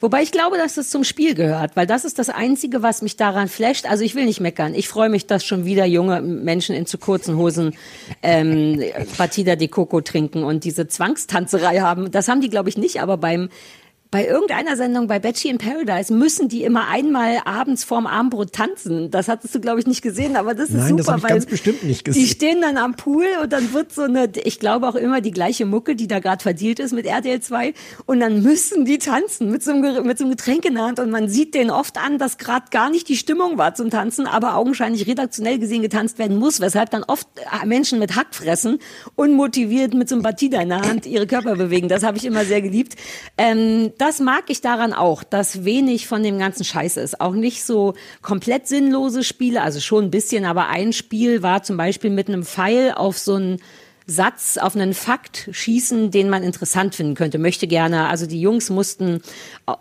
Wobei ich glaube, dass das zum Spiel gehört, weil das ist das Einzige, was mich daran flasht. Also ich will nicht meckern. Ich freue mich, dass schon wieder junge Menschen in zu kurzen Hosen ähm, Batida de Coco trinken und diese Zwangstanzerei haben. Das haben die, glaube ich, nicht, aber beim bei irgendeiner Sendung bei Betchy in Paradise müssen die immer einmal abends vorm Abendbrot tanzen. Das hattest du, glaube ich, nicht gesehen, aber das ist Nein, super. das ich weil ganz bestimmt nicht gesehen. Die stehen dann am Pool und dann wird so eine, ich glaube auch immer die gleiche Mucke, die da gerade verdealt ist mit RTL 2 und dann müssen die tanzen mit so, einem, mit so einem Getränk in der Hand und man sieht denen oft an, dass gerade gar nicht die Stimmung war zum Tanzen, aber augenscheinlich redaktionell gesehen getanzt werden muss, weshalb dann oft äh, Menschen mit Hack fressen, unmotiviert mit so einem Batida in der Hand ihre Körper bewegen. Das habe ich immer sehr geliebt. Ähm, das mag ich daran auch, dass wenig von dem ganzen Scheiß ist. Auch nicht so komplett sinnlose Spiele, also schon ein bisschen, aber ein Spiel war zum Beispiel mit einem Pfeil auf so einen Satz, auf einen Fakt schießen, den man interessant finden könnte. Möchte gerne, also die Jungs mussten au-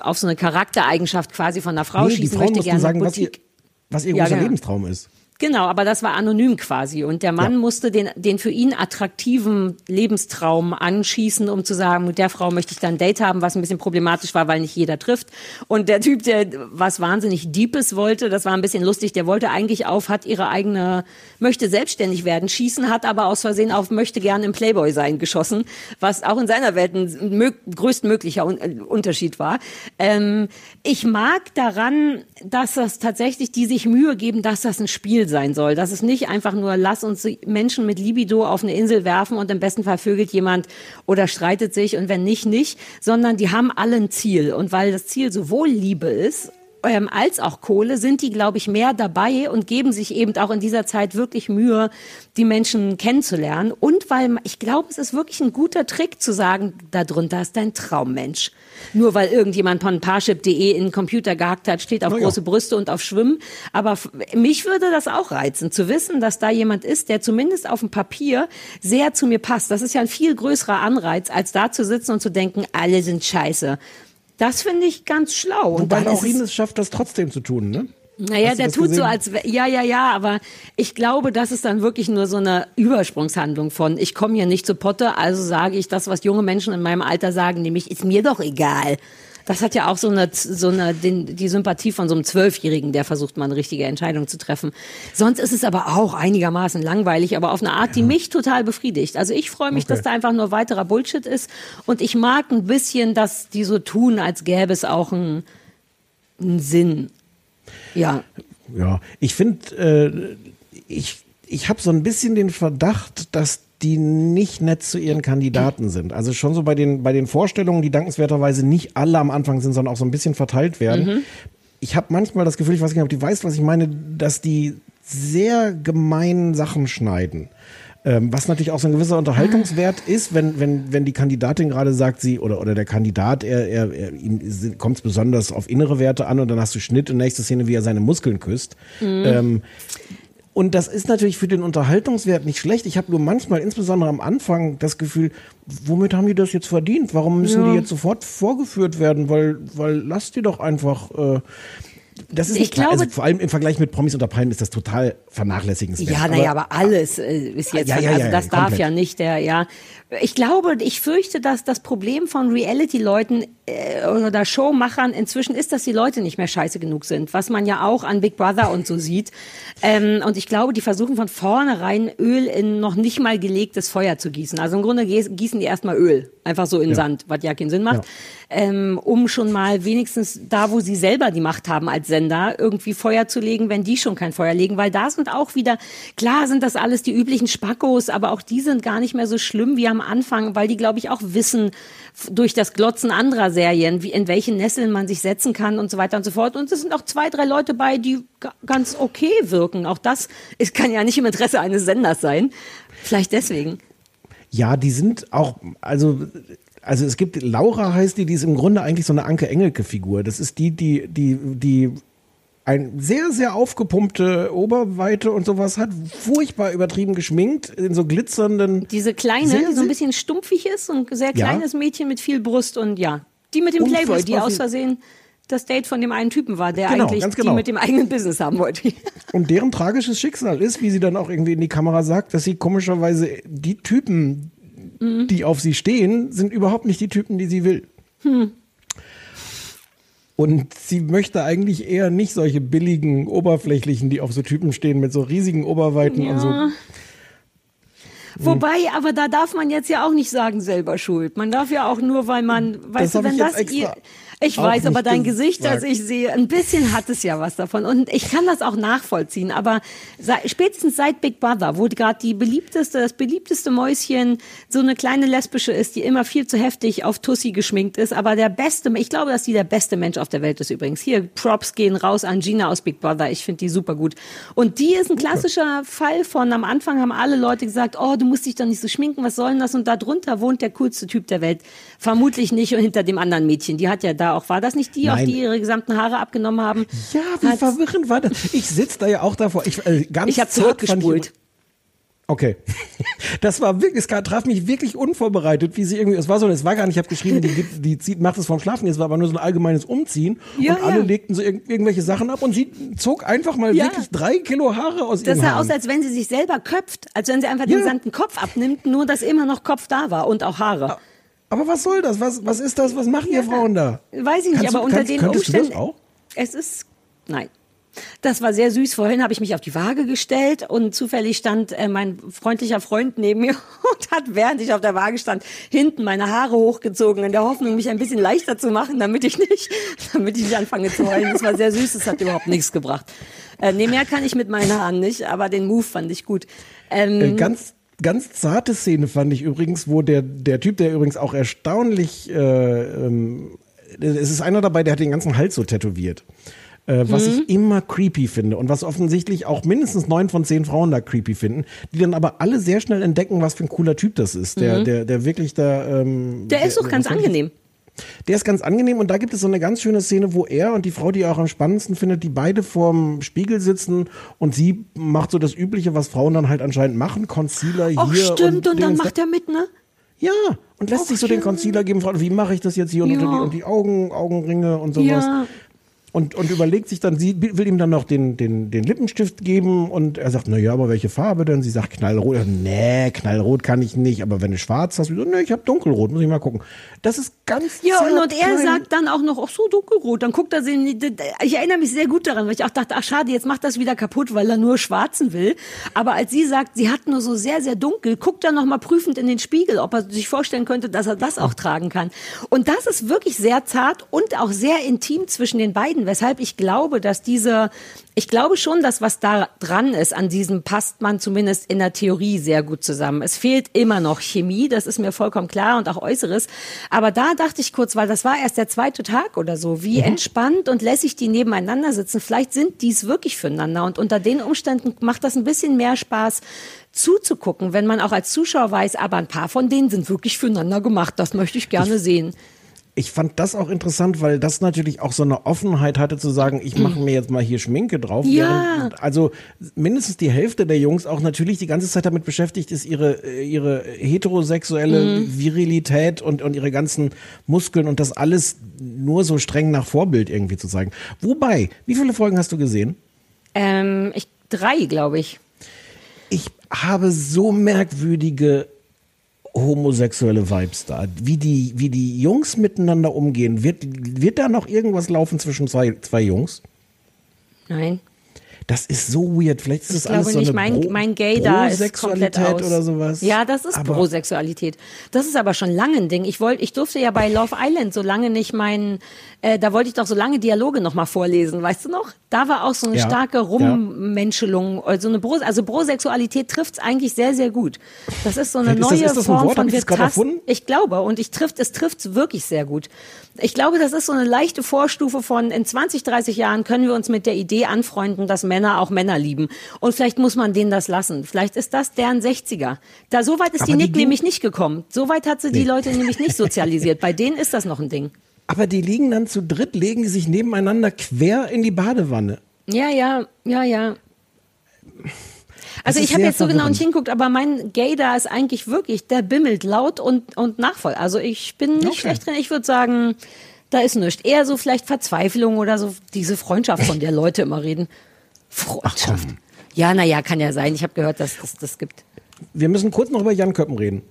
auf so eine Charaktereigenschaft quasi von einer Frau Nee, die schießen, Frauen möchte gerne sagen, was ihr, Boutique. was ihr Ja, großer genau. Lebenstraum ist. Genau, aber das war anonym quasi. Und der Mann Ja. musste den, den für ihn attraktiven Lebenstraum anschießen, um zu sagen, mit der Frau möchte ich dann ein Date haben, was ein bisschen problematisch war, weil nicht jeder trifft. Und der Typ, der was wahnsinnig Deepes wollte, das war ein bisschen lustig, der wollte eigentlich auf, hat ihre eigene, möchte selbstständig werden, schießen, hat aber aus Versehen auf, möchte gerne im Playboy sein geschossen, was auch in seiner Welt ein mö größtmöglicher äh, Unterschied war. Ähm, ich mag daran, dass das tatsächlich, die sich Mühe geben, dass das ein Spiel sein soll. Dass es nicht einfach nur, lass uns Menschen mit Libido auf eine Insel werfen und im besten Fall vögelt jemand oder streitet sich und wenn nicht, nicht, sondern die haben alle ein Ziel. Und weil das Ziel sowohl Liebe ist, ähm, als auch Kohle sind die, glaube ich, mehr dabei und geben sich eben auch in dieser Zeit wirklich Mühe, die Menschen kennenzulernen. Und weil ich glaube, es ist wirklich ein guter Trick zu sagen, darunter ist dein Traummensch. Nur weil irgendjemand von Parship.de in den Computer gehackt hat, steht auf ja. große Brüste und auf Schwimmen. Aber mich würde das auch reizen, zu wissen, dass da jemand ist, der zumindest auf dem Papier sehr zu mir passt. Das ist ja ein viel größerer Anreiz, als da zu sitzen und zu denken, alle sind scheiße. Das finde ich ganz schlau. Und Wobei dann auch ist es- schafft, das trotzdem zu tun, ne? naja, der tut so, gesehen? als wär- ja, ja, ja, aber ich glaube, das ist dann wirklich nur so eine Übersprungshandlung von, ich komme hier nicht zu Potte, also sage ich das, was junge Menschen in meinem Alter sagen, nämlich, ist mir doch egal. Das hat ja auch so eine, so eine den, die Sympathie von so einem Zwölfjährigen, der versucht, mal eine richtige Entscheidung zu treffen. Sonst ist es aber auch einigermaßen langweilig, aber auf eine Art, die mich total befriedigt. Also ich freue mich, Okay. dass da einfach nur weiterer Bullshit ist und ich mag ein bisschen, dass die so tun, als gäbe es auch einen, einen Sinn. Ja. Ja, ich finde, äh, ich, ich habe so ein bisschen den Verdacht, dass die nicht nett zu ihren Kandidaten sind. Also schon so bei den, bei den Vorstellungen, die dankenswerterweise nicht alle am Anfang sind, sondern auch so ein bisschen verteilt werden. Ich habe manchmal das Gefühl, ich weiß nicht, ob die weiß, was ich meine, dass die sehr gemeinen Sachen schneiden. Ähm, was natürlich auch so ein gewisser Unterhaltungswert ist, wenn, wenn, wenn die Kandidatin gerade sagt, sie oder, oder der Kandidat, er, er, er ihm kommt es besonders auf innere Werte an und dann hast du Schnitt und nächste Szene, wie er seine Muskeln küsst. Ähm, und das ist natürlich für den Unterhaltungswert nicht schlecht. Ich habe nur manchmal, insbesondere am Anfang, das Gefühl, womit haben die das jetzt verdient? Warum müssen Ja. die jetzt sofort vorgeführt werden? Weil, weil lass die doch einfach. Äh, das ist Ich nicht klar. glaube- also vor allem im Vergleich mit Promis unter Palmen ist das total vernachlässigenswert. Ja, naja, aber alles äh, ist jetzt, Ja, ja, also ja, das ja, darf komplett. ja nicht der, ja. Ich glaube, ich fürchte, dass das Problem von Reality-Leuten äh, oder Showmachern inzwischen ist, dass die Leute nicht mehr scheiße genug sind, was man ja auch an Big Brother und so sieht. Ähm, und ich glaube, die versuchen von vornherein Öl in noch nicht mal gelegtes Feuer zu gießen. Also im Grunde gieß- gießen die erstmal Öl, einfach so in Sand, was ja keinen Sinn macht, ähm, um schon mal wenigstens da, wo sie selber die Macht haben als Sender, irgendwie Feuer zu legen, wenn die schon kein Feuer legen, weil da sind auch wieder, klar sind das alles die üblichen Spackos, aber auch die sind gar nicht mehr so schlimm wie am Anfang, weil die, glaube ich, auch wissen durch das Glotzen anderer Serien, wie in welche Nesseln man sich setzen kann und so weiter und so fort. Und es sind auch zwei, drei Leute bei, die ga- ganz okay wirken. Auch das ist, kann ja nicht im Interesse eines Senders sein. Vielleicht deswegen. Ja, die sind auch, also, also es gibt, Laura heißt die, die ist im Grunde eigentlich so eine Anke Engelke-Figur. Das ist die, die, die, die ein sehr, sehr aufgepumpte Oberweite und sowas hat, furchtbar übertrieben geschminkt, in so glitzernden. Diese kleine, Sehr, die so ein bisschen stumpfig ist und ein sehr Ja. kleines Mädchen mit viel Brust und ja. Die mit dem Playboy, die aus Versehen das Date von dem einen Typen war, der Genau, eigentlich genau. die mit dem eigenen Business haben wollte. Und deren tragisches Schicksal ist, wie sie dann auch irgendwie in die Kamera sagt, dass sie komischerweise die Typen, Mhm. die auf sie stehen, sind überhaupt nicht die Typen, die sie will. Hm. Und sie möchte eigentlich eher nicht solche billigen, oberflächlichen, die auf so Typen stehen, mit so riesigen Oberweiten und so. Ja. Wobei, aber da darf man jetzt ja auch nicht sagen, selber schuld. Man darf ja auch nur, weil man, weißt du, wenn das ihr, ich auch weiß, aber dein Gesicht, das ich sehe, ein bisschen hat es ja was davon. Und ich kann das auch nachvollziehen. Aber spätestens seit Big Brother, wo gerade die beliebteste, das beliebteste Mäuschen so eine kleine lesbische ist, die immer viel zu heftig auf Tussi geschminkt ist, aber der beste, ich glaube, dass die der beste Mensch auf der Welt ist übrigens. Hier, Props gehen raus an Gina aus Big Brother. Ich finde die super gut. Und die ist ein klassischer Fall von, am Anfang haben alle Leute gesagt, oh, du musst dich doch nicht so schminken, was soll denn das? Und da drunter wohnt der coolste Typ der Welt. Vermutlich nicht hinter dem anderen Mädchen. Die hat ja da auch, war das nicht die, Nein. die ihre gesamten Haare abgenommen haben? Ja, wie Hat- verwirrend war das? Ich sitze da ja auch davor. Ich, äh, ganz Ich habe zurückgespult. Okay. Das war wirklich, es traf mich wirklich unvorbereitet, wie sie irgendwie, es war so, es war gar nicht, ich habe geschrieben, die, die zieht, macht es vorm Schlafen, es war aber nur so ein allgemeines Umziehen Ja, und alle ja. legten so irg irgendwelche Sachen ab und sie zog einfach mal Ja. wirklich drei Kilo Haare aus Das ihrem sah Haar. aus, als wenn sie sich selber köpft, als wenn sie einfach den Ja. gesamten Kopf abnimmt, nur dass immer noch Kopf da war und auch Haare. Aber was soll das? Was, was ist das? Was machen ihr Frauen da? Weiß ich nicht, Kannst aber du- unter kannst- den könntest du Umständen. das auch? Es ist. Nein. Das war sehr süß. Vorhin habe ich mich auf die Waage gestellt und zufällig stand äh, mein freundlicher Freund neben mir und hat, während ich auf der Waage stand, hinten meine Haare hochgezogen, in der Hoffnung, mich ein bisschen leichter zu machen, damit ich nicht, damit ich nicht anfange zu heulen. Das war sehr süß, das hat überhaupt nichts gebracht. Äh, nee, mehr kann ich mit meinen Haaren nicht, aber den Move fand ich gut. Ähm, Äh, ganz, ganz zarte Szene fand ich übrigens, wo der, der Typ, der übrigens auch erstaunlich, äh, ähm, es ist einer dabei, der hat den ganzen Hals so tätowiert. äh, was ich immer creepy finde und was offensichtlich auch mindestens neun von zehn Frauen da creepy finden, die dann aber alle sehr schnell entdecken, was für ein cooler Typ das ist, der, der, der wirklich da. Ähm, Der ist doch ganz angenehm. Der ist ganz angenehm und da gibt es so eine ganz schöne Szene, wo er und die Frau, die er auch am spannendsten findet, die beide vorm Spiegel sitzen und sie macht so das Übliche, was Frauen dann halt anscheinend machen, Concealer Ach, hier. stimmt, und, dann Dings da. macht er mit, ne? Ja, und lässt sich so den Concealer geben, wie mache ich das jetzt hier und, Ja. unter die, und die Augen, Augenringe und sowas. Ja. Und, und überlegt sich dann, sie will ihm dann noch den, den, den Lippenstift geben und er sagt, na ja, aber welche Farbe denn? Sie sagt knallrot. Sagt, nee, knallrot kann ich nicht, aber wenn du schwarz hast, so, nee, ich habe dunkelrot, muss ich mal gucken. Das ist ganz Ja, und, und er sagt dann auch noch, ach so, dunkelrot. Dann guckt er sie, in die- ich erinnere mich sehr gut daran, weil ich auch dachte, ach schade, jetzt macht das wieder kaputt, weil er nur schwarzen will. Aber als sie sagt, sie hat nur so sehr, sehr dunkel, guckt er noch mal prüfend in den Spiegel, ob er sich vorstellen könnte, dass er das auch tragen kann. Und das ist wirklich sehr zart und auch sehr intim zwischen den beiden, weshalb ich glaube, dass diese, ich glaube schon, dass was da dran ist, an diesem passt man zumindest in der Theorie sehr gut zusammen. Es fehlt immer noch Chemie, das ist mir vollkommen klar und auch Äußeres. Aber da dachte ich kurz, weil das war erst der zweite Tag oder so, wie entspannt und lässig die nebeneinander sitzen. Vielleicht sind die es wirklich füreinander und unter den Umständen macht das ein bisschen mehr Spaß zuzugucken, wenn man auch als Zuschauer weiß, aber ein paar von denen sind wirklich füreinander gemacht. Das möchte ich gerne sehen. Ich fand das auch interessant, weil das natürlich auch so eine Offenheit hatte zu sagen, ich mache mir jetzt mal hier Schminke drauf. Ja. Also mindestens die Hälfte der Jungs auch natürlich die ganze Zeit damit beschäftigt ist, ihre, äh, ihre heterosexuelle Virilität und, und ihre ganzen Muskeln und das alles nur so streng nach Vorbild irgendwie zu zeigen. Wobei, wie viele Folgen hast du gesehen? Ähm, ich, drei, glaube ich. Ich habe so merkwürdige homosexuelle Vibes da. Wie die, wie die Jungs miteinander umgehen. Wird, wird da noch irgendwas laufen zwischen zwei, zwei Jungs? Nein. Das ist so weird. Vielleicht ist glaube alles so nicht, eine mein, Bro mein Gay da ist komplett Brosexualität aus. oder sowas. Ja, das ist Aber- Brosexualität. Das ist aber schon lange ein Ding. Ich wollte, ich durfte ja bei Love Island so lange nicht meinen, äh, da wollte ich doch so lange Dialoge noch mal vorlesen, weißt du noch? Da war auch so eine Ja, starke. Rummenschelung, also eine Bro, also Brosexualität trifft's eigentlich sehr, sehr gut. Das ist so eine ist das- neue ist das ein Form Wort? Von gerade tasten-? Ich glaube, und ich trifft, es trifft's wirklich sehr gut. Ich glaube, das ist so eine leichte Vorstufe von in 20, 30 Jahren können wir uns mit der Idee anfreunden, dass Männer auch Männer lieben. Und vielleicht muss man denen das lassen. Vielleicht ist das deren 60er. Da so weit ist Aber die Nick nämlich nicht gekommen. So weit hat sie die Leute nämlich nicht sozialisiert. Bei denen ist das noch ein Ding. Aber die liegen dann zu dritt, legen die sich nebeneinander quer in die Badewanne. Ja, ja, ja, ja. Also ist ich habe jetzt so genau nicht hinguckt, aber mein Gay da ist eigentlich wirklich, der bimmelt laut und, und nachvoll. Also ich bin nicht Okay. schlecht drin. Ich würde sagen, da ist nichts. Eher so vielleicht Verzweiflung oder so diese Freundschaft, von der Leute immer reden. Freundschaft. Ja, naja, kann ja sein. Ich habe gehört, dass das das gibt. Wir müssen kurz noch über Jan Köppen reden.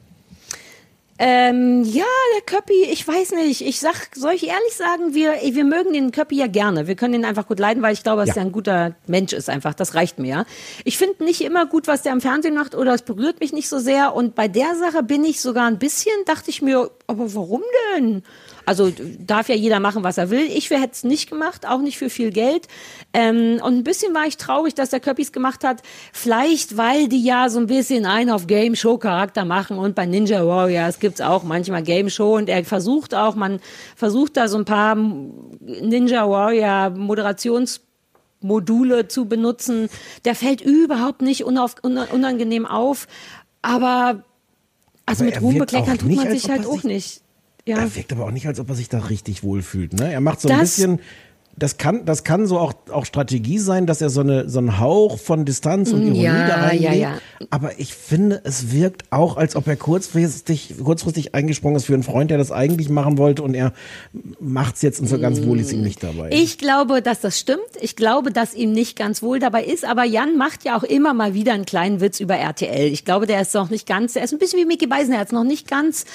Ähm, ja, der Köppi, ich weiß nicht. Ich sag, soll ich ehrlich sagen, wir, wir mögen den Köppi ja gerne. Wir können ihn einfach gut leiden, weil ich glaube, dass Ja. er ein guter Mensch ist einfach. Das reicht mir, ja. Ich finde nicht immer gut, was der im Fernsehen macht oder es berührt mich nicht so sehr. Und bei der Sache bin ich sogar ein bisschen, dachte ich mir, aber warum denn? Also darf ja jeder machen, was er will. Ich hätte es nicht gemacht, auch nicht für viel Geld. Ähm, und ein bisschen war ich traurig, dass der Köppis gemacht hat. Vielleicht, weil die ja so ein bisschen einen auf Game Show Charakter machen und bei Ninja Warriors gibt's auch manchmal Game Show und er versucht auch, man versucht da so ein paar Ninja Warrior Moderationsmodule zu benutzen. Der fällt überhaupt nicht unauf, una- unangenehm auf, aber also Aber mit Ruhm bekleckern tut man sich halt auch nicht. Ja. Er wirkt aber auch nicht, als ob er sich da richtig wohlfühlt. Ne? Er macht so ein Das- bisschen, das kann, das kann so auch, auch Strategie sein, dass er so, eine, so einen Hauch von Distanz und Ironie Ja, da reinlegt. ja, ja. Aber ich finde, es wirkt auch, als ob er kurzfristig, kurzfristig eingesprungen ist für einen Freund, der das eigentlich machen wollte und er macht's jetzt und so ganz wohl ist ihm nicht dabei. Ich glaube, dass das stimmt. Ich glaube, dass ihm nicht ganz wohl dabei ist. Aber Jan macht ja auch immer mal wieder einen kleinen Witz über RTL. Ich glaube, der ist noch nicht ganz, er ist ein bisschen wie Mickey Beisenherz, noch nicht ganz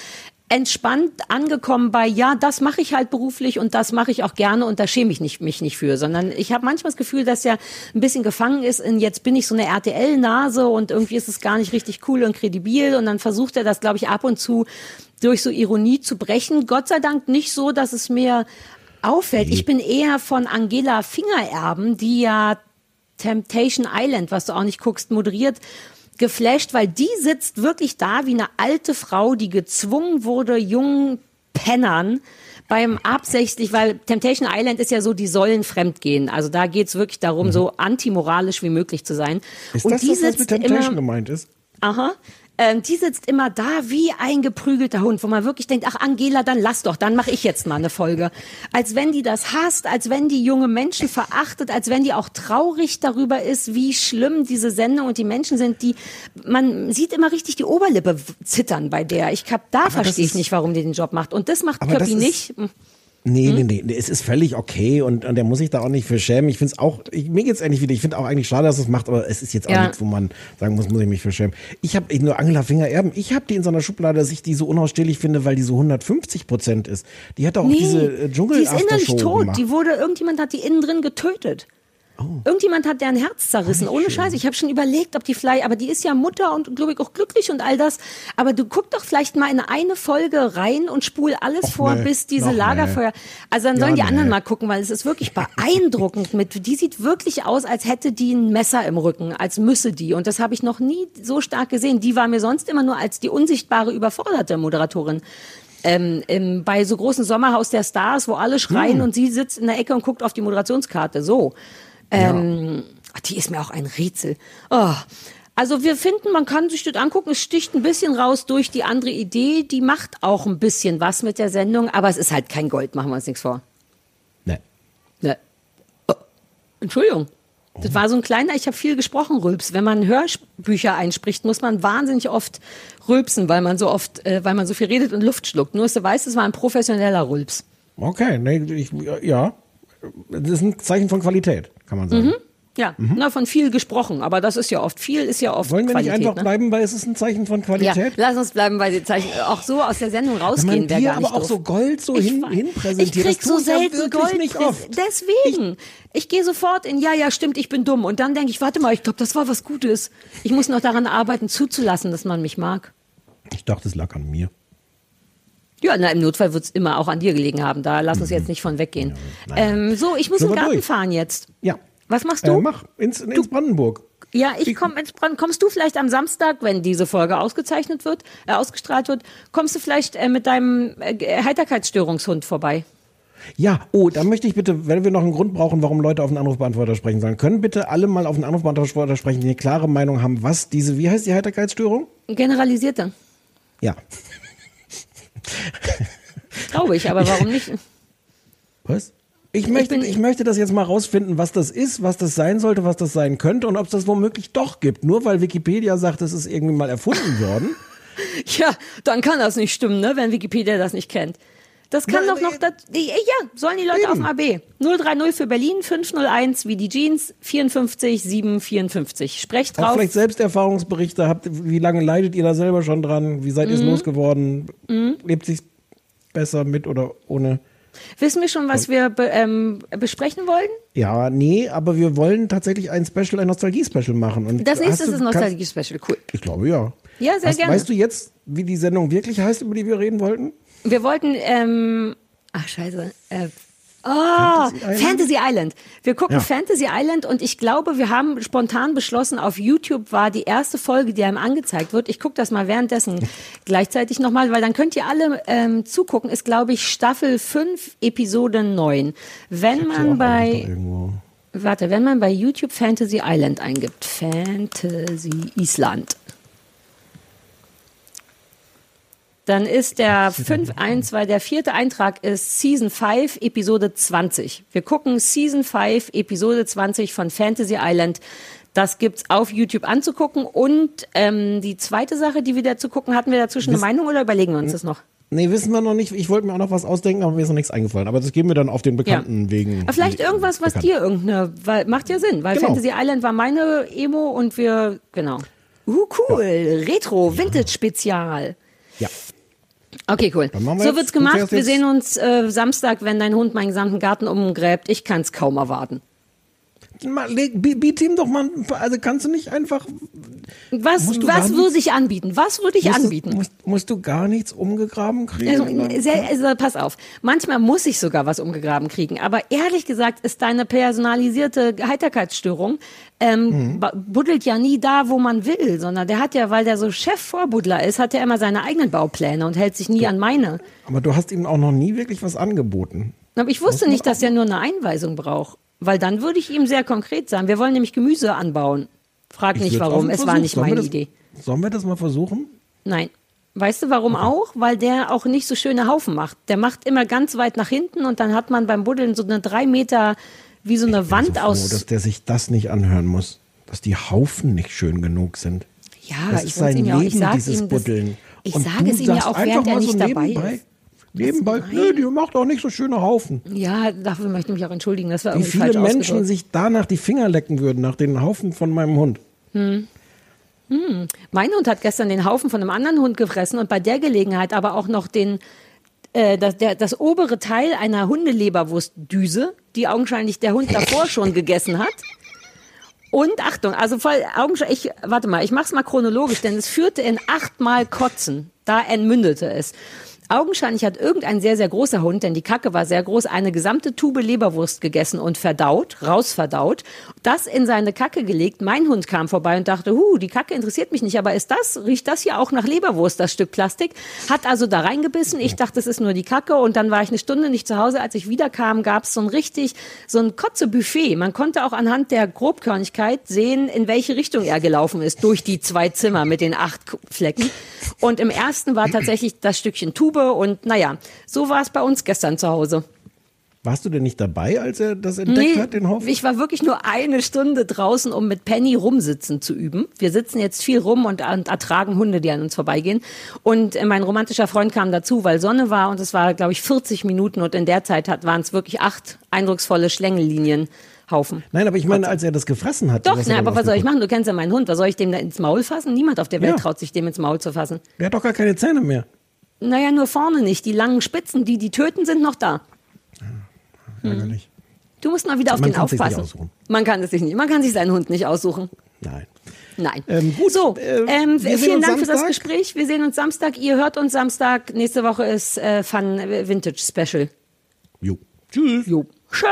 entspannt angekommen bei, ja, das mache ich halt beruflich und das mache ich auch gerne und da schäme ich nicht, mich nicht für, sondern ich habe manchmal das Gefühl, dass er ein bisschen gefangen ist in, jetzt bin ich so eine RTL-Nase und irgendwie ist es gar nicht richtig cool und kredibil und dann versucht er das, glaube ich, ab und zu durch so Ironie zu brechen. Gott sei Dank nicht so, dass es mir auffällt. Ich bin eher von Angela Fingererben, die ja Temptation Island, was du auch nicht guckst, moderiert, geflasht, weil die sitzt wirklich da wie eine alte Frau, die gezwungen wurde, jungen Pennern beim absichtlich, weil Temptation Island ist ja so, die sollen fremdgehen. Also da geht's wirklich darum, so antimoralisch wie möglich zu sein. Mhm. Ist und das die das, was mit Temptation immer, gemeint ist? Aha. Ähm, die sitzt immer da wie ein geprügelter Hund, wo man wirklich denkt, ach Angela, dann lass doch, dann mache ich jetzt mal eine Folge. Als wenn die das hasst, als wenn die junge Menschen verachtet, als wenn die auch traurig darüber ist, wie schlimm diese Sendung und die Menschen sind, die man sieht immer richtig die Oberlippe zittern bei der. Ich hab, da verstehe ich nicht, warum die den Job macht. Und das macht Köppi nicht. Nee, Hm? nee, nee, nee, es ist völlig okay und, und der muss sich da auch nicht für schämen. Ich finde es auch, ich, mir geht's ähnlich wie dir. Ich finde auch eigentlich schade, dass es macht, aber es ist jetzt auch Ja. nichts, wo man sagen muss, muss ich mich für schämen. Ich habe nur Angela Finger Erben. Ich habe die in so einer Schublade, dass ich die so unausstehlich finde, weil die so 150 Prozent ist. Die hat auch diese äh, dschungel die ist innerlich tot. gemacht. Die wurde, irgendjemand hat die innen drin getötet. Irgendjemand hat deren Herz zerrissen, ohne Scheiß. Ich habe schon überlegt, ob die vielleicht, aber die ist ja Mutter und glaube ich auch glücklich und all das. Aber du guck doch vielleicht mal in eine Folge rein und spul alles Och, vor, nee. bis diese Noch nee. Lagerfeuer. Also dann Ja, sollen die nee. anderen mal gucken, weil es ist wirklich beeindruckend. Mit, die sieht wirklich aus, als hätte die ein Messer im Rücken, als müsse die. Und das habe ich noch nie so stark gesehen. Die war mir sonst immer nur als die unsichtbare, überforderte Moderatorin ähm, im, bei so großen Sommerhaus der Stars, wo alle schreien und sie sitzt in der Ecke und guckt auf die Moderationskarte. So. Ähm, ach, Die ist mir auch ein Rätsel. Oh. Also wir finden, man kann sich das angucken. Es sticht ein bisschen raus durch die andere Idee. Die macht auch ein bisschen was mit der Sendung, aber es ist halt kein Gold, machen wir uns nichts vor. Nee. Ne. Oh. Entschuldigung. Das war so ein kleiner, ich habe viel gesprochen, Rülps. Wenn man Hörbücher einspricht, muss man wahnsinnig oft rülpsen, weil man so oft, äh, weil man so viel redet und Luft schluckt. Nur, dass du weißt, es war ein professioneller Rülps. Okay, nee, ich, ja. Das ist ein Zeichen von Qualität, kann man sagen. Ja, na, von viel gesprochen, aber das ist ja oft, viel ist ja oft Mhm. Wollen wir Qualität. nicht einfach ne? bleiben, weil es ist ein Zeichen von Ja, Qualität? lass uns bleiben bei den Zeichen. Auch so aus der Sendung rausgehen wäre dir gar nicht aber auch doof. so Gold so Ich hin, weiß. hinpräsentiert, Ich krieg so ich ja selten Gold. nicht oft. Deswegen. Ich, gehe sofort in, ja, ja, stimmt, ich bin dumm. Und dann denke ich, warte mal, ich glaube, das war was Gutes. Ich muss noch daran arbeiten, zuzulassen, dass man mich mag. Ich dachte, es lag an mir. Ja, na, im Notfall wird es immer auch an dir gelegen haben. Da lass uns jetzt nicht von weggehen. ähm, so, ich muss in den Garten durch? fahren jetzt. Ja. Was machst Äh, du? mach, ins, ins Brandenburg. Ja, ich komm ins Brand. Kommst du vielleicht am Samstag, wenn diese Folge ausgezeichnet wird, äh, ausgestrahlt wird, kommst du vielleicht äh, mit deinem äh, Heiterkeitsstörungshund vorbei? Ja, oh, da möchte ich bitte, wenn wir noch einen Grund brauchen, warum Leute auf den Anrufbeantworter sprechen sollen, können bitte alle mal auf den Anrufbeantworter sprechen, die eine klare Meinung haben, was diese, wie heißt die Heiterkeitsstörung? Generalisierte. Ja. Glaube ich, aber warum nicht? Was? Ich möchte, bin- ich möchte das jetzt mal rausfinden, was das ist, was das sein sollte, was das sein könnte und ob es das womöglich doch gibt. Nur weil Wikipedia sagt, es ist irgendwie mal erfunden worden. Ja, dann kann das nicht stimmen, ne, wenn Wikipedia das nicht kennt. Das kann Na, doch noch, das, ja, sollen die Leute auf dem AB. 030 für Berlin, 501 wie die Jeans, 54 754. Sprecht Auch drauf. vielleicht Selbsterfahrungsberichte habt, wie lange leidet ihr da selber schon dran? Wie seid ihr es losgeworden? Lebt sich besser mit oder ohne? Wissen wir schon, was wir be ähm, besprechen wollen? Ja, nee, aber wir wollen tatsächlich ein Special, ein Nostalgie-Special machen. Und Das nächste du- ist Nostalgie-Special. Cool. Ich glaube ja. Ja, sehr Hast, gerne. Weißt du jetzt, wie die Sendung wirklich heißt, über die wir reden wollten? Wir wollten, ähm, ach scheiße, äh, Oh, Island? Fantasy Island. Wir gucken Ja. Fantasy Island und ich glaube, wir haben spontan beschlossen, auf YouTube war die erste Folge, die einem angezeigt wird. Ich gucke das mal währenddessen gleichzeitig nochmal, weil dann könnt ihr alle ähm, zugucken. Ist, glaube ich, Staffel 5, Episode 9. Wenn man bei, warte, wenn man bei YouTube Fantasy Island eingibt, Fantasy Island, dann ist der 5, 1, weil der vierte Eintrag ist Season 5, Episode 20. Wir gucken Season 5, Episode 20 von Fantasy Island. Das gibt's auf YouTube anzugucken. Und ähm, die zweite Sache, die wir dazu gucken, hatten wir dazwischen eine Meinung oder überlegen wir uns das noch? Nee, wissen wir noch nicht. Ich wollte mir auch noch was ausdenken, aber mir ist noch nichts eingefallen. Aber das geben wir dann auf den bekannten Wegen. Aber vielleicht irgendwas, was bekannt. dir irgendeine, weil macht ja Sinn, weil Genau. Fantasy Island war meine Emo und wir, genau. Uh, cool. Retro, Vintage-Spezial. Ja. Okay, cool. So wird's gemacht. Wir sehen uns äh, Samstag, wenn dein Hund meinen gesamten Garten umgräbt. Ich kann's kaum erwarten. Mal, leg- bi- biete ihm doch mal, also kannst du nicht einfach Was, du was würde ich anbieten? Was würde ich musst anbieten? Du, musst, musst du gar nichts umgegraben kriegen? Also, sehr, also, pass auf. Manchmal muss ich sogar was umgegraben kriegen. Aber ehrlich gesagt ist deine personalisierte Heiterkeitsstörung ähm, Mhm. buddelt ja nie da, wo man will, sondern der hat ja, weil der so Chefvorbuddler ist, hat er immer seine eigenen Baupläne und hält sich nie an meine. Aber du hast ihm auch noch nie wirklich was angeboten. Aber ich wusste nicht, dass er nur eine Einweisung braucht. Weil dann würde ich ihm sehr konkret sagen. Wir wollen nämlich Gemüse anbauen. Frag Ich nicht warum. Es war nicht Sollen meine das, Idee. Sollen wir das mal versuchen? Nein. Weißt du, warum auch? Weil der auch nicht so schöne Haufen macht. Der macht immer ganz weit nach hinten und dann hat man beim Buddeln so eine drei Meter, wie so eine Wand so froh, aus. dass der sich das nicht anhören muss. Dass die Haufen nicht schön genug sind. Ja, das ich ist sein ihm ja auch- ich Leben, sag dieses ihm das- Buddeln. ich Und sage es ihm ja auch, während er nicht so dabei nebenbei, ist. Nebenbei, nö, die macht auch nicht so schöne Haufen. Ja, dafür möchte ich mich auch entschuldigen. Das war Wie viele Menschen sich danach die Finger lecken würden, nach den Haufen von meinem Hund. Mein Hund hat gestern den Haufen von einem anderen Hund gefressen und bei der Gelegenheit aber auch noch den, äh, das, der, das obere Teil einer Hundeleberwurstdüse, die augenscheinlich der Hund davor schon gegessen hat. Und Achtung, also voll augenscheinlich, ich, warte mal, ich mach's mal chronologisch, denn es führte in achtmal Kotzen. Da entmündete es. Augenscheinlich hat irgendein sehr, sehr großer Hund, denn die Kacke war sehr groß, eine gesamte Tube Leberwurst gegessen und verdaut, rausverdaut, das in seine Kacke gelegt. Mein Hund kam vorbei und dachte, hu, die Kacke interessiert mich nicht, aber ist das, riecht das hier auch nach Leberwurst, das Stück Plastik? Hat also da reingebissen. Ich dachte, es ist nur die Kacke und dann war ich eine Stunde nicht zu Hause. Als ich wiederkam, gab es so ein richtig, so ein Kotze-Buffet. Man konnte auch anhand der Grobkörnigkeit sehen, in welche Richtung er gelaufen ist, durch die zwei Zimmer mit den acht Flecken. Und im ersten war tatsächlich das Stückchen Tube und naja, so war es bei uns gestern zu Hause. Warst du denn nicht dabei, als er das entdeckt hat, den Haufen? ich war wirklich nur eine Stunde draußen, um mit Penny rumsitzen zu üben. Wir sitzen jetzt viel rum und, und ertragen Hunde, die an uns vorbeigehen. Und äh, mein romantischer Freund kam dazu, weil Sonne war und es war, glaube ich, 40 Minuten und in der Zeit waren es wirklich acht eindrucksvolle Schlängellinienhaufen. Nein, aber ich meine, als er das gefressen hat. Doch, doch aber was soll ich machen? Du kennst ja meinen Hund. Was soll ich dem da ins Maul fassen? Niemand auf der Welt Ja. traut sich, dem ins Maul zu fassen. Der hat doch gar keine Zähne mehr. Naja, nur vorne nicht. Die langen Spitzen, die die töten, sind noch da. Ärgerlich. Du musst mal wieder auf Man den kann's sich nicht aufpassen. Man kann es sich nicht. Man kann sich seinen Hund nicht aussuchen. Nein. Nein. Ähm, gut, so, äh, ähm, sehen vielen Dank für das Samstag. Gespräch. Wir sehen uns Samstag. Ihr hört uns Samstag. Nächste Woche ist äh, Fun Vintage Special. Jo. Tschüss. Jo. Tschö.